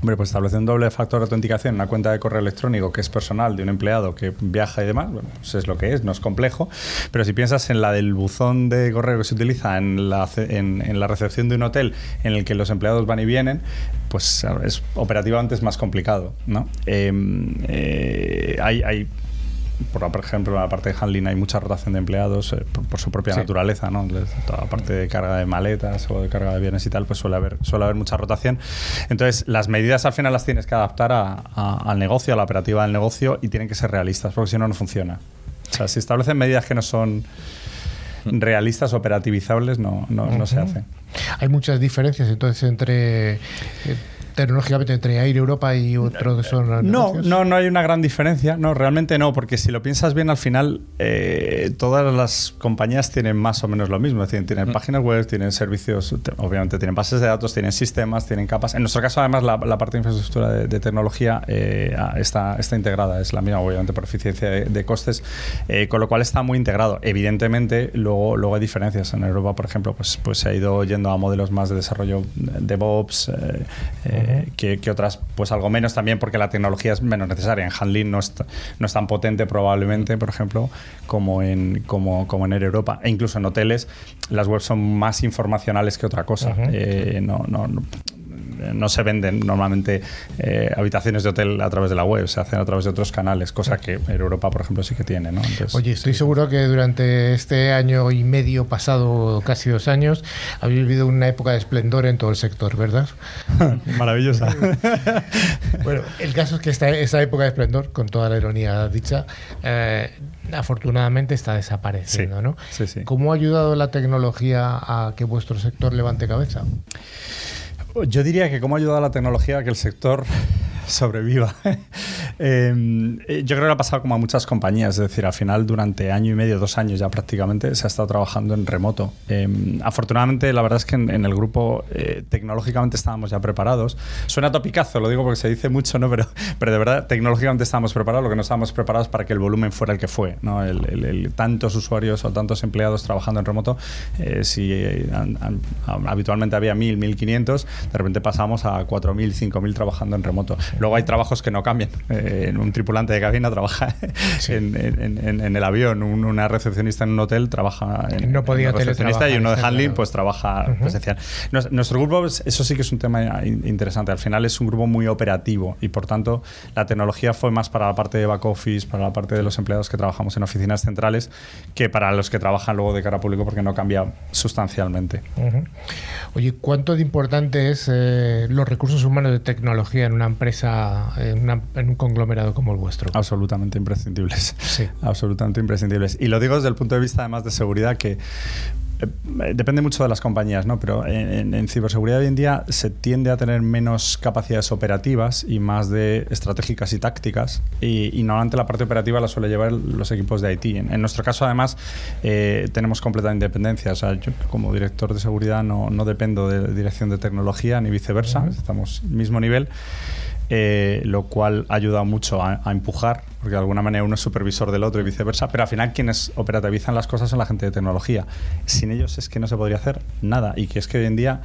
Hombre, pues establecer un doble factor de autenticación en una cuenta de correo electrónico que es personal de un empleado que viaja y demás, bueno, pues es lo que es, no es complejo. Pero si piensas en la del buzón de correo que se utiliza en la, en, la recepción de un hotel en el que los empleados van y vienen, pues es operativamente es más complicado. ¿no? Em, eh, hay, hay por, por ejemplo, en la parte de handling hay mucha rotación de empleados eh, por, su propia naturaleza, ¿no? Toda la parte de carga de maletas o de carga de bienes y tal, pues suele haber, suele haber mucha rotación. Entonces, las medidas al final las tienes que adaptar al negocio, a la operativa del negocio y tienen que ser realistas, porque si no, no funciona. O sea, si establecen medidas que no son realistas, operativizables, no, no, no se hacen. Hay muchas diferencias entonces entre... Eh, tecnológicamente entre Air Europa y otro de esos No, no, no hay una gran diferencia. No, realmente no, porque si lo piensas bien, al final eh, todas las compañías tienen más o menos lo mismo. Es decir, tienen mm. páginas web, tienen servicios, obviamente tienen bases de datos, tienen sistemas, tienen capas. En nuestro caso, además, la, parte de infraestructura de, tecnología eh, está, está integrada, es la misma, obviamente, por eficiencia de, costes, eh, con lo cual está muy integrado. Evidentemente, luego, luego hay diferencias. En Europa, por ejemplo, pues, pues se ha ido yendo a modelos más de desarrollo DevOps. Eh, que, otras pues algo menos también porque la tecnología es menos necesaria. En handling no es, no es tan potente probablemente, por ejemplo, como en, como, como en Air Europa. E incluso en hoteles las webs son más informacionales que otra cosa. Eh, no, no, no se venden normalmente eh, habitaciones de hotel a través de la web, se hacen a través de otros canales, cosa que en Europa, por ejemplo, sí que tiene. ¿no? Oye, estoy seguro que durante este año y medio pasado, casi dos años, habéis vivido una época de esplendor en todo el sector, ¿verdad? Maravillosa. bueno, el caso es que esta, esa época de esplendor, con toda la ironía dicha, eh, afortunadamente está desapareciendo, ¿no? Sí, sí. ¿Cómo ha ayudado la tecnología a que vuestro sector levante cabeza? Yo diría que cómo ha ayudado la tecnología a que el sector sobreviva. Em, eh, yo creo que ha pasado como a muchas compañías, es decir, al final durante año y medio, dos años ya prácticamente se ha estado trabajando en remoto. Em, afortunadamente, la verdad es que en, el grupo eh, tecnológicamente estábamos ya preparados. Suena topicazo, lo digo porque se dice mucho, ¿no? Pero, pero de verdad, tecnológicamente estábamos preparados, lo que no estábamos preparados para que el volumen fuera el que fue, ¿no? Tantos usuarios o tantos empleados trabajando en remoto, eh, si habitualmente había 1000, 1500, de repente pasamos a 4000, 5000 trabajando en remoto. Luego hay trabajos que no cambian. Eh, un tripulante de cabina trabaja en, el avión, una recepcionista en un hotel trabaja en, no podía recepcionista y uno de handling pues trabaja presencial. Nuestro grupo, eso sí que es un tema interesante. Al final es un grupo muy operativo y por tanto la tecnología fue más para la parte de back office, para la parte de los empleados que trabajamos en oficinas centrales, que para los que trabajan luego de cara a público porque no cambia sustancialmente. Oye, ¿cuánto de importante es eh, los recursos humanos de tecnología en una empresa, en, en, un conglomerado como el vuestro? Absolutamente imprescindibles. Sí. Absolutamente imprescindibles. Y lo digo desde el punto de vista además de seguridad que eh, depende mucho de las compañías, ¿no? pero en, ciberseguridad hoy en día se tiende a tener menos capacidades operativas y más de estratégicas y tácticas. Y, normalmente la parte operativa la suele llevar los equipos de IT. En, nuestro caso, además, eh, tenemos completa independencia. O sea, yo como director de seguridad no, no dependo de dirección de tecnología ni viceversa. Estamos al mismo nivel. Eh, lo cual ayuda mucho a, empujar, porque de alguna manera uno es supervisor del otro y viceversa, pero al final quienes operativizan las cosas son la gente de tecnología. Sin ellos es que no se podría hacer nada y que es que hoy en día,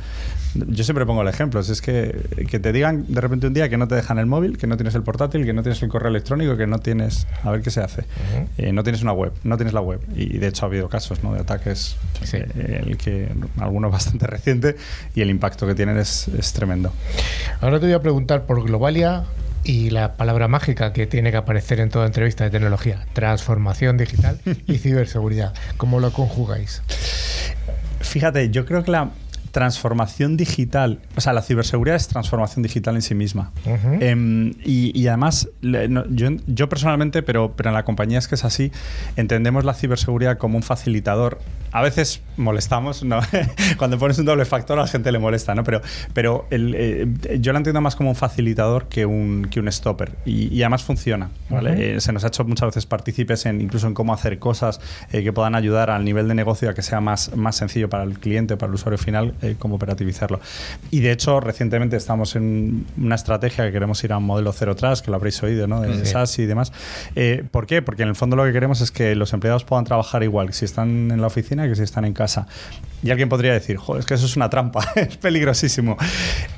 yo siempre pongo el ejemplo, es que, que te digan de repente un día que no te dejan el móvil, que no tienes el portátil, que no tienes el correo electrónico, que no tienes, a ver qué se hace, eh, no tienes una web, no tienes la web. Y de hecho ha habido casos ¿no? de ataques, eh, el que algunos bastante reciente y el impacto que tienen es, es tremendo. Ahora te voy a preguntar por global y la palabra mágica que tiene que aparecer en toda entrevista de tecnología, transformación digital y ciberseguridad. ¿Cómo lo conjugáis? Fíjate, yo creo que la, transformación digital, o sea, la ciberseguridad es transformación digital en sí misma. Em, y, además, yo, personalmente, pero, pero en la compañía es que es así, entendemos la ciberseguridad como un facilitador. A veces molestamos, ¿no? cuando pones un doble factor a la gente le molesta, ¿no? Pero, pero eh, yo la entiendo más como un facilitador que un, que un stopper. Y, además funciona. ¿vale? Eh, se nos ha hecho muchas veces partícipes en, incluso en cómo hacer cosas eh, que puedan ayudar al nivel de negocio a que sea más, más sencillo para el cliente, para el usuario final eh, cómo operativizarlo. Y de hecho, recientemente estamos en una estrategia que queremos ir a un modelo cero trust, que lo habréis oído, ¿no? De SaaS y demás. Eh, ¿Por qué? Porque en el fondo lo que queremos es que los empleados puedan trabajar igual si están en la oficina que si están en casa. Y alguien podría decir, joder, es que eso es una trampa, es peligrosísimo.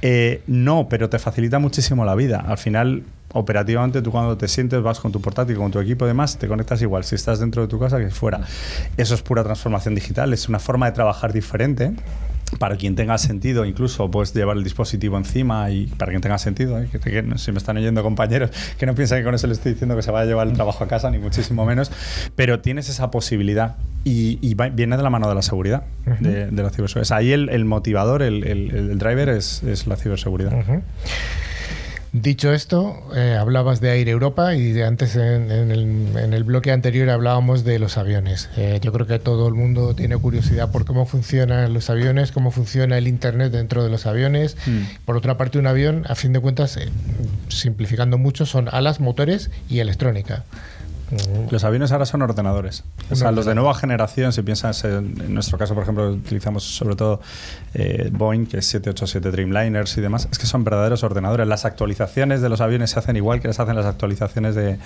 Eh, no, pero te facilita muchísimo la vida. Al final, operativamente, tú cuando te sientes, vas con tu portátil, con tu equipo y demás, te conectas igual si estás dentro de tu casa que fuera. Eso es pura transformación digital, es una forma de trabajar diferente para quien tenga sentido, incluso puedes llevar el dispositivo encima y para quien tenga sentido, ¿eh? que, si me están oyendo compañeros, que no piensen que con eso le estoy diciendo que se vaya a llevar el trabajo a casa, ni muchísimo menos, pero tienes esa posibilidad y, viene de la mano de la seguridad, de, la ciberseguridad. ahí el, motivador, el, driver es, la ciberseguridad. Dicho esto, eh, hablabas de Air Europa y de antes en, el, bloque anterior hablábamos de los aviones. Eh, yo creo que todo el mundo tiene curiosidad por cómo funcionan los aviones, cómo funciona el Internet dentro de los aviones. Mm. Por otra parte, un avión, a fin de cuentas, eh, simplificando mucho, son alas, motores y electrónica. Los aviones ahora son ordenadores. O sea, los de nueva generación, si piensas en, nuestro caso, por ejemplo, utilizamos sobre todo eh, Boeing, que es 787 Dreamliners y demás, es que son verdaderos ordenadores. Las actualizaciones de los aviones se hacen igual que les hacen las actualizaciones de,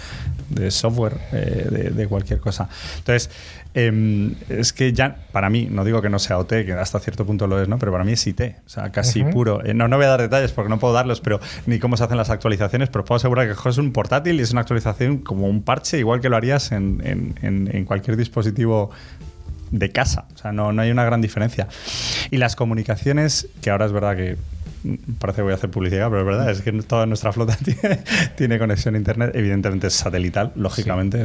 software eh, de, cualquier cosa. Entonces, em, es que ya, para mí, no digo que no sea OT, que hasta cierto punto lo es, ¿no? pero para mí es IT, o sea, casi puro. Eh, no, no voy a dar detalles porque no puedo darlos, pero ni cómo se hacen las actualizaciones, pero puedo asegurar que es un portátil y es una actualización como un parche, igual que lo harías en, cualquier dispositivo de casa. O sea, no, no, hay una gran diferencia. Y las comunicaciones, que ahora es verdad que parece que voy a hacer publicidad, pero es verdad, es que toda nuestra flota tiene, conexión a Internet. Evidentemente es satelital, lógicamente.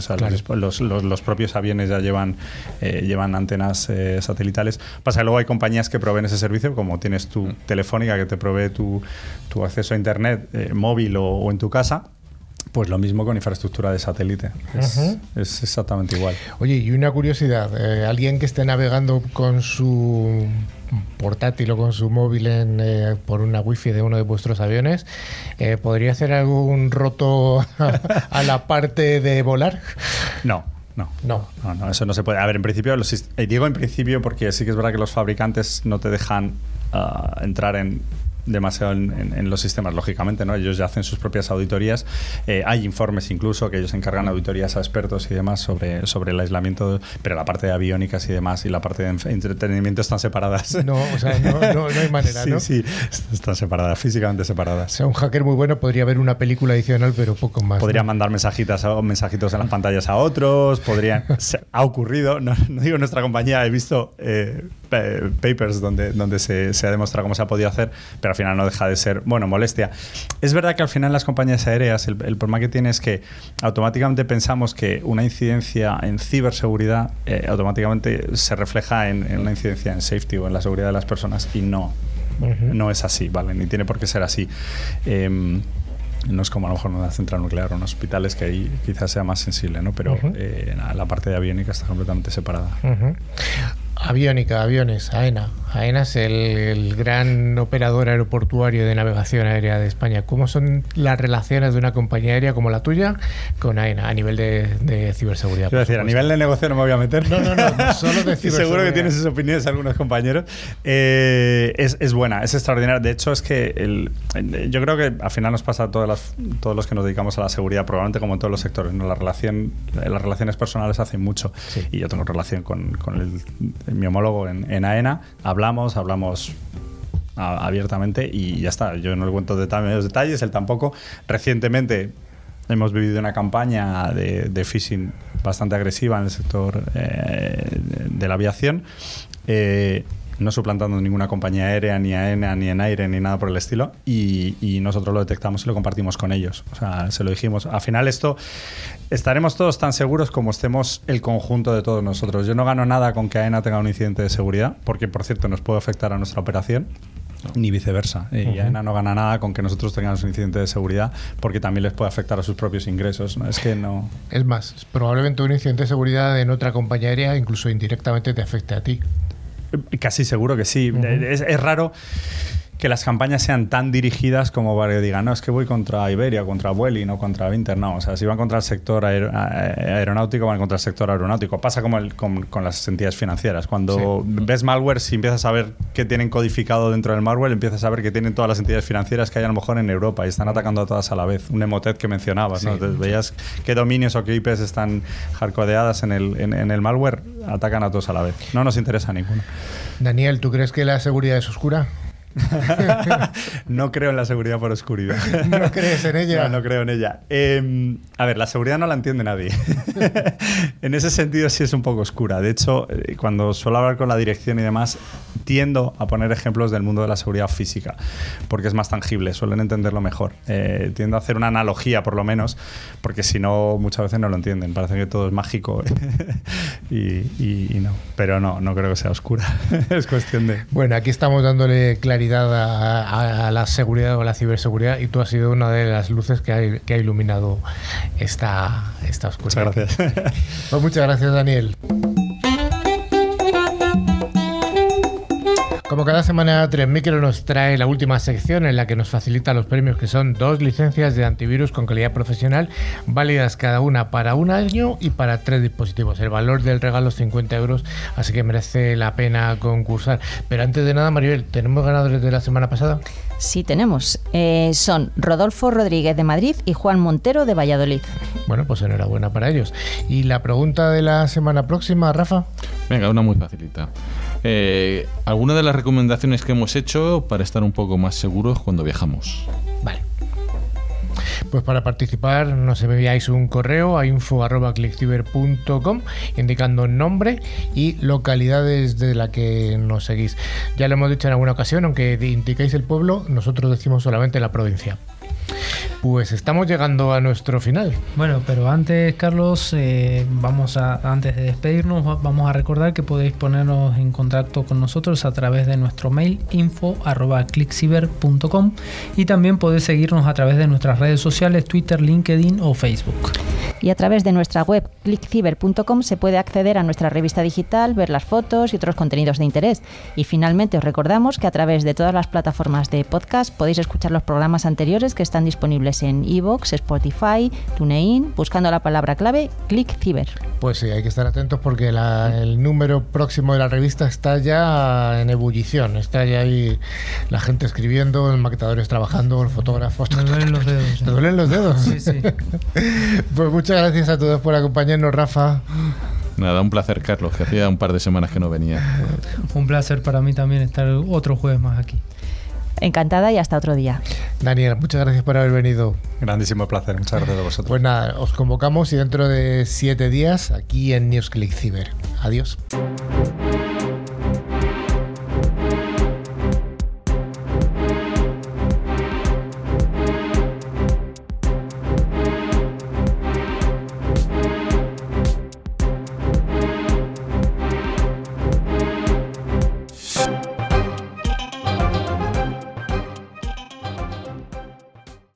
los, propios aviones ya llevan, eh, llevan antenas eh, satelitales. Pasa que luego hay compañías que proveen ese servicio, como tienes tu mm. Telefónica que te provee tu, acceso a Internet eh, móvil o en tu casa pues lo mismo con infraestructura de satélite. Es, exactamente igual. Oye, y una curiosidad, eh, alguien que esté navegando con su portátil o con su móvil en, eh, por una wifi de uno de vuestros aviones, eh, ¿podría hacer algún roto a la parte de volar? No. No. No. no, no, eso no se puede. A ver, en principio, los, eh, digo en principio porque sí que es verdad que los fabricantes no te dejan ah, entrar en demasiado en, en, los sistemas, lógicamente, ¿no? Ellos ya hacen sus propias auditorías. Eh, hay informes incluso que ellos encargan auditorías a expertos y demás sobre, sobre el aislamiento, pero la parte de aviónicas y demás y la parte de entretenimiento están separadas. No, o sea, no, no, no hay manera, sí, ¿no? Sí, están separadas, físicamente separadas. O sea, un hacker muy bueno podría ver una película adicional, pero poco más. Podría ¿no? mandar mensajitas o mensajitos en las pantallas a otros, podrían... ha ocurrido, no, no, digo nuestra compañía, he visto eh, papers donde, donde se, se ha demostrado cómo se ha podido hacer, pero al final no deja de ser, bueno, molestia. Es verdad que al final las compañías aéreas, el, el problema que tiene es que automáticamente pensamos que una incidencia en ciberseguridad eh, automáticamente se refleja en, en, una incidencia en safety o en la seguridad de las personas y no, uh -huh. no es así, ¿vale? Ni tiene por qué ser así. Eh, no es como a lo mejor una central nuclear o en hospitales que ahí quizás sea más sensible, ¿no? Pero uh -huh. eh, la parte de aviónica está completamente separada. Uh -huh. Aviónica, aviones, AENA. AENA es el, el, gran operador aeroportuario de navegación aérea de España. ¿Cómo son las relaciones de una compañía aérea como la tuya con AENA a nivel de, de ciberseguridad? Quiero decir, a nivel de negocio no me voy a meter. No, no, no, solo de ciberseguridad. Seguro que tienes sus opiniones algunos compañeros. Eh, es, es, buena, es extraordinaria. De hecho, es que el, yo creo que al final nos pasa a todas las, todos los que nos dedicamos a la seguridad, probablemente como en todos los sectores. ¿no? La relación, las relaciones personales hacen mucho. Sí. Y yo tengo relación con, con el mi homólogo en, en, AENA, hablamos, hablamos abiertamente y ya está. Yo no le cuento detalles, detalles, él tampoco. Recientemente hemos vivido una campaña de, de phishing bastante agresiva en el sector eh, de la aviación. Eh, no suplantando ninguna compañía aérea, ni AENA, ni en aire, ni nada por el estilo, y, y, nosotros lo detectamos y lo compartimos con ellos. O sea, se lo dijimos. Al final esto, estaremos todos tan seguros como estemos el conjunto de todos nosotros. Yo no gano nada con que AENA tenga un incidente de seguridad, porque por cierto nos puede afectar a nuestra operación. Ni viceversa. Uh -huh. Y AENA no gana nada con que nosotros tengamos un incidente de seguridad porque también les puede afectar a sus propios ingresos. ¿no? Es que no. Es más, probablemente un incidente de seguridad en otra compañía aérea incluso indirectamente te afecte a ti. Casi seguro que sí. Uh -huh. es, es, raro que las campañas sean tan dirigidas como para que digan, no, es que voy contra Iberia, contra Vueling o contra Vinter. No, o sea, si van contra el sector aer aeronáutico, van contra el sector aeronáutico. Pasa como el, con, con, las entidades financieras. Cuando sí. ves malware, si empiezas a ver que tienen codificado dentro del malware, empiezas a ver que tienen todas las entidades financieras que hay a lo mejor en Europa y están atacando a todas a la vez. Un emotet que mencionabas, sí, ¿no? Entonces, veías qué dominios o qué IPs están hardcodeadas en el, en, en el malware, atacan a todos a la vez. No nos interesa ninguno. Daniel, ¿tú crees que la seguridad es oscura? no creo en la seguridad por oscuridad. ¿No crees en ella? No, no creo en ella. Eh, a ver, la seguridad no la entiende nadie. en ese sentido sí es un poco oscura. De hecho, eh, cuando suelo hablar con la dirección y demás, tiendo a poner ejemplos del mundo de la seguridad física, porque es más tangible, suelen entenderlo mejor. Eh, tiendo a hacer una analogía, por lo menos, porque si no, muchas veces no lo entienden. Parece que todo es mágico y, y, y, no. Pero no, no creo que sea oscura. es cuestión de... Bueno, aquí estamos dándole claridad a, a, a, la seguridad o a la ciberseguridad y tú has sido una de las luces que ha, que ha iluminado esta, esta oscuridad. Muchas gracias. Pues muchas gracias, Daniel. Como cada semana, 3 Micro nos trae la última sección en la que nos facilita los premios, que son dos licencias de antivirus con calidad profesional, válidas cada una para un año y para tres dispositivos. El valor del regalo es 50 euros, así que merece la pena concursar. Pero antes de nada, Maribel, ¿tenemos ganadores de la semana pasada? Sí, tenemos. Eh, son Rodolfo Rodríguez de Madrid y Juan Montero de Valladolid. Bueno, pues enhorabuena para ellos. ¿Y la pregunta de la semana próxima, Rafa? Venga, una muy facilita. Eh, ¿Alguna de las recomendaciones que hemos hecho para estar un poco más seguros cuando viajamos? Vale. Pues para participar nos enviáis un correo a info.clickciber.com indicando nombre y localidades de la que nos seguís. Ya lo hemos dicho en alguna ocasión, aunque indiquéis el pueblo, nosotros decimos solamente la provincia. Pues estamos llegando a nuestro final. Bueno, pero antes, Carlos, eh, vamos a, antes de despedirnos, vamos a recordar que podéis ponernos en contacto con nosotros a través de nuestro mail info.clickciber.com y también podéis seguirnos a través de nuestras redes sociales, Twitter, LinkedIn o Facebook. Y a través de nuestra web clickciber.com se puede acceder a nuestra revista digital, ver las fotos y otros contenidos de interés. Y finalmente os recordamos que a través de todas las plataformas de podcast podéis escuchar los programas anteriores que están disponibles en iVoox, Spotify, TuneIn, buscando la palabra clave ClickCiber. Pues sí, hay que estar atentos porque el número próximo de la revista está ya en ebullición, está ya ahí la gente escribiendo, los maquetadores trabajando, los fotógrafos. Me duelen los dedos. ¿Te duelen los dedos? Sí, sí. pues muchas gracias a todos por acompañarnos, Rafa. Nada, un placer, Carlos, que hacía un par de semanas que no venía. un placer para mí también estar otro jueves más aquí. Encantada y hasta otro día. Daniel, muchas gracias por haber venido. Grandísimo placer, muchas gracias a vosotros. Pues nada, os convocamos y dentro de siete días aquí en NewsClick Ciber. Adiós.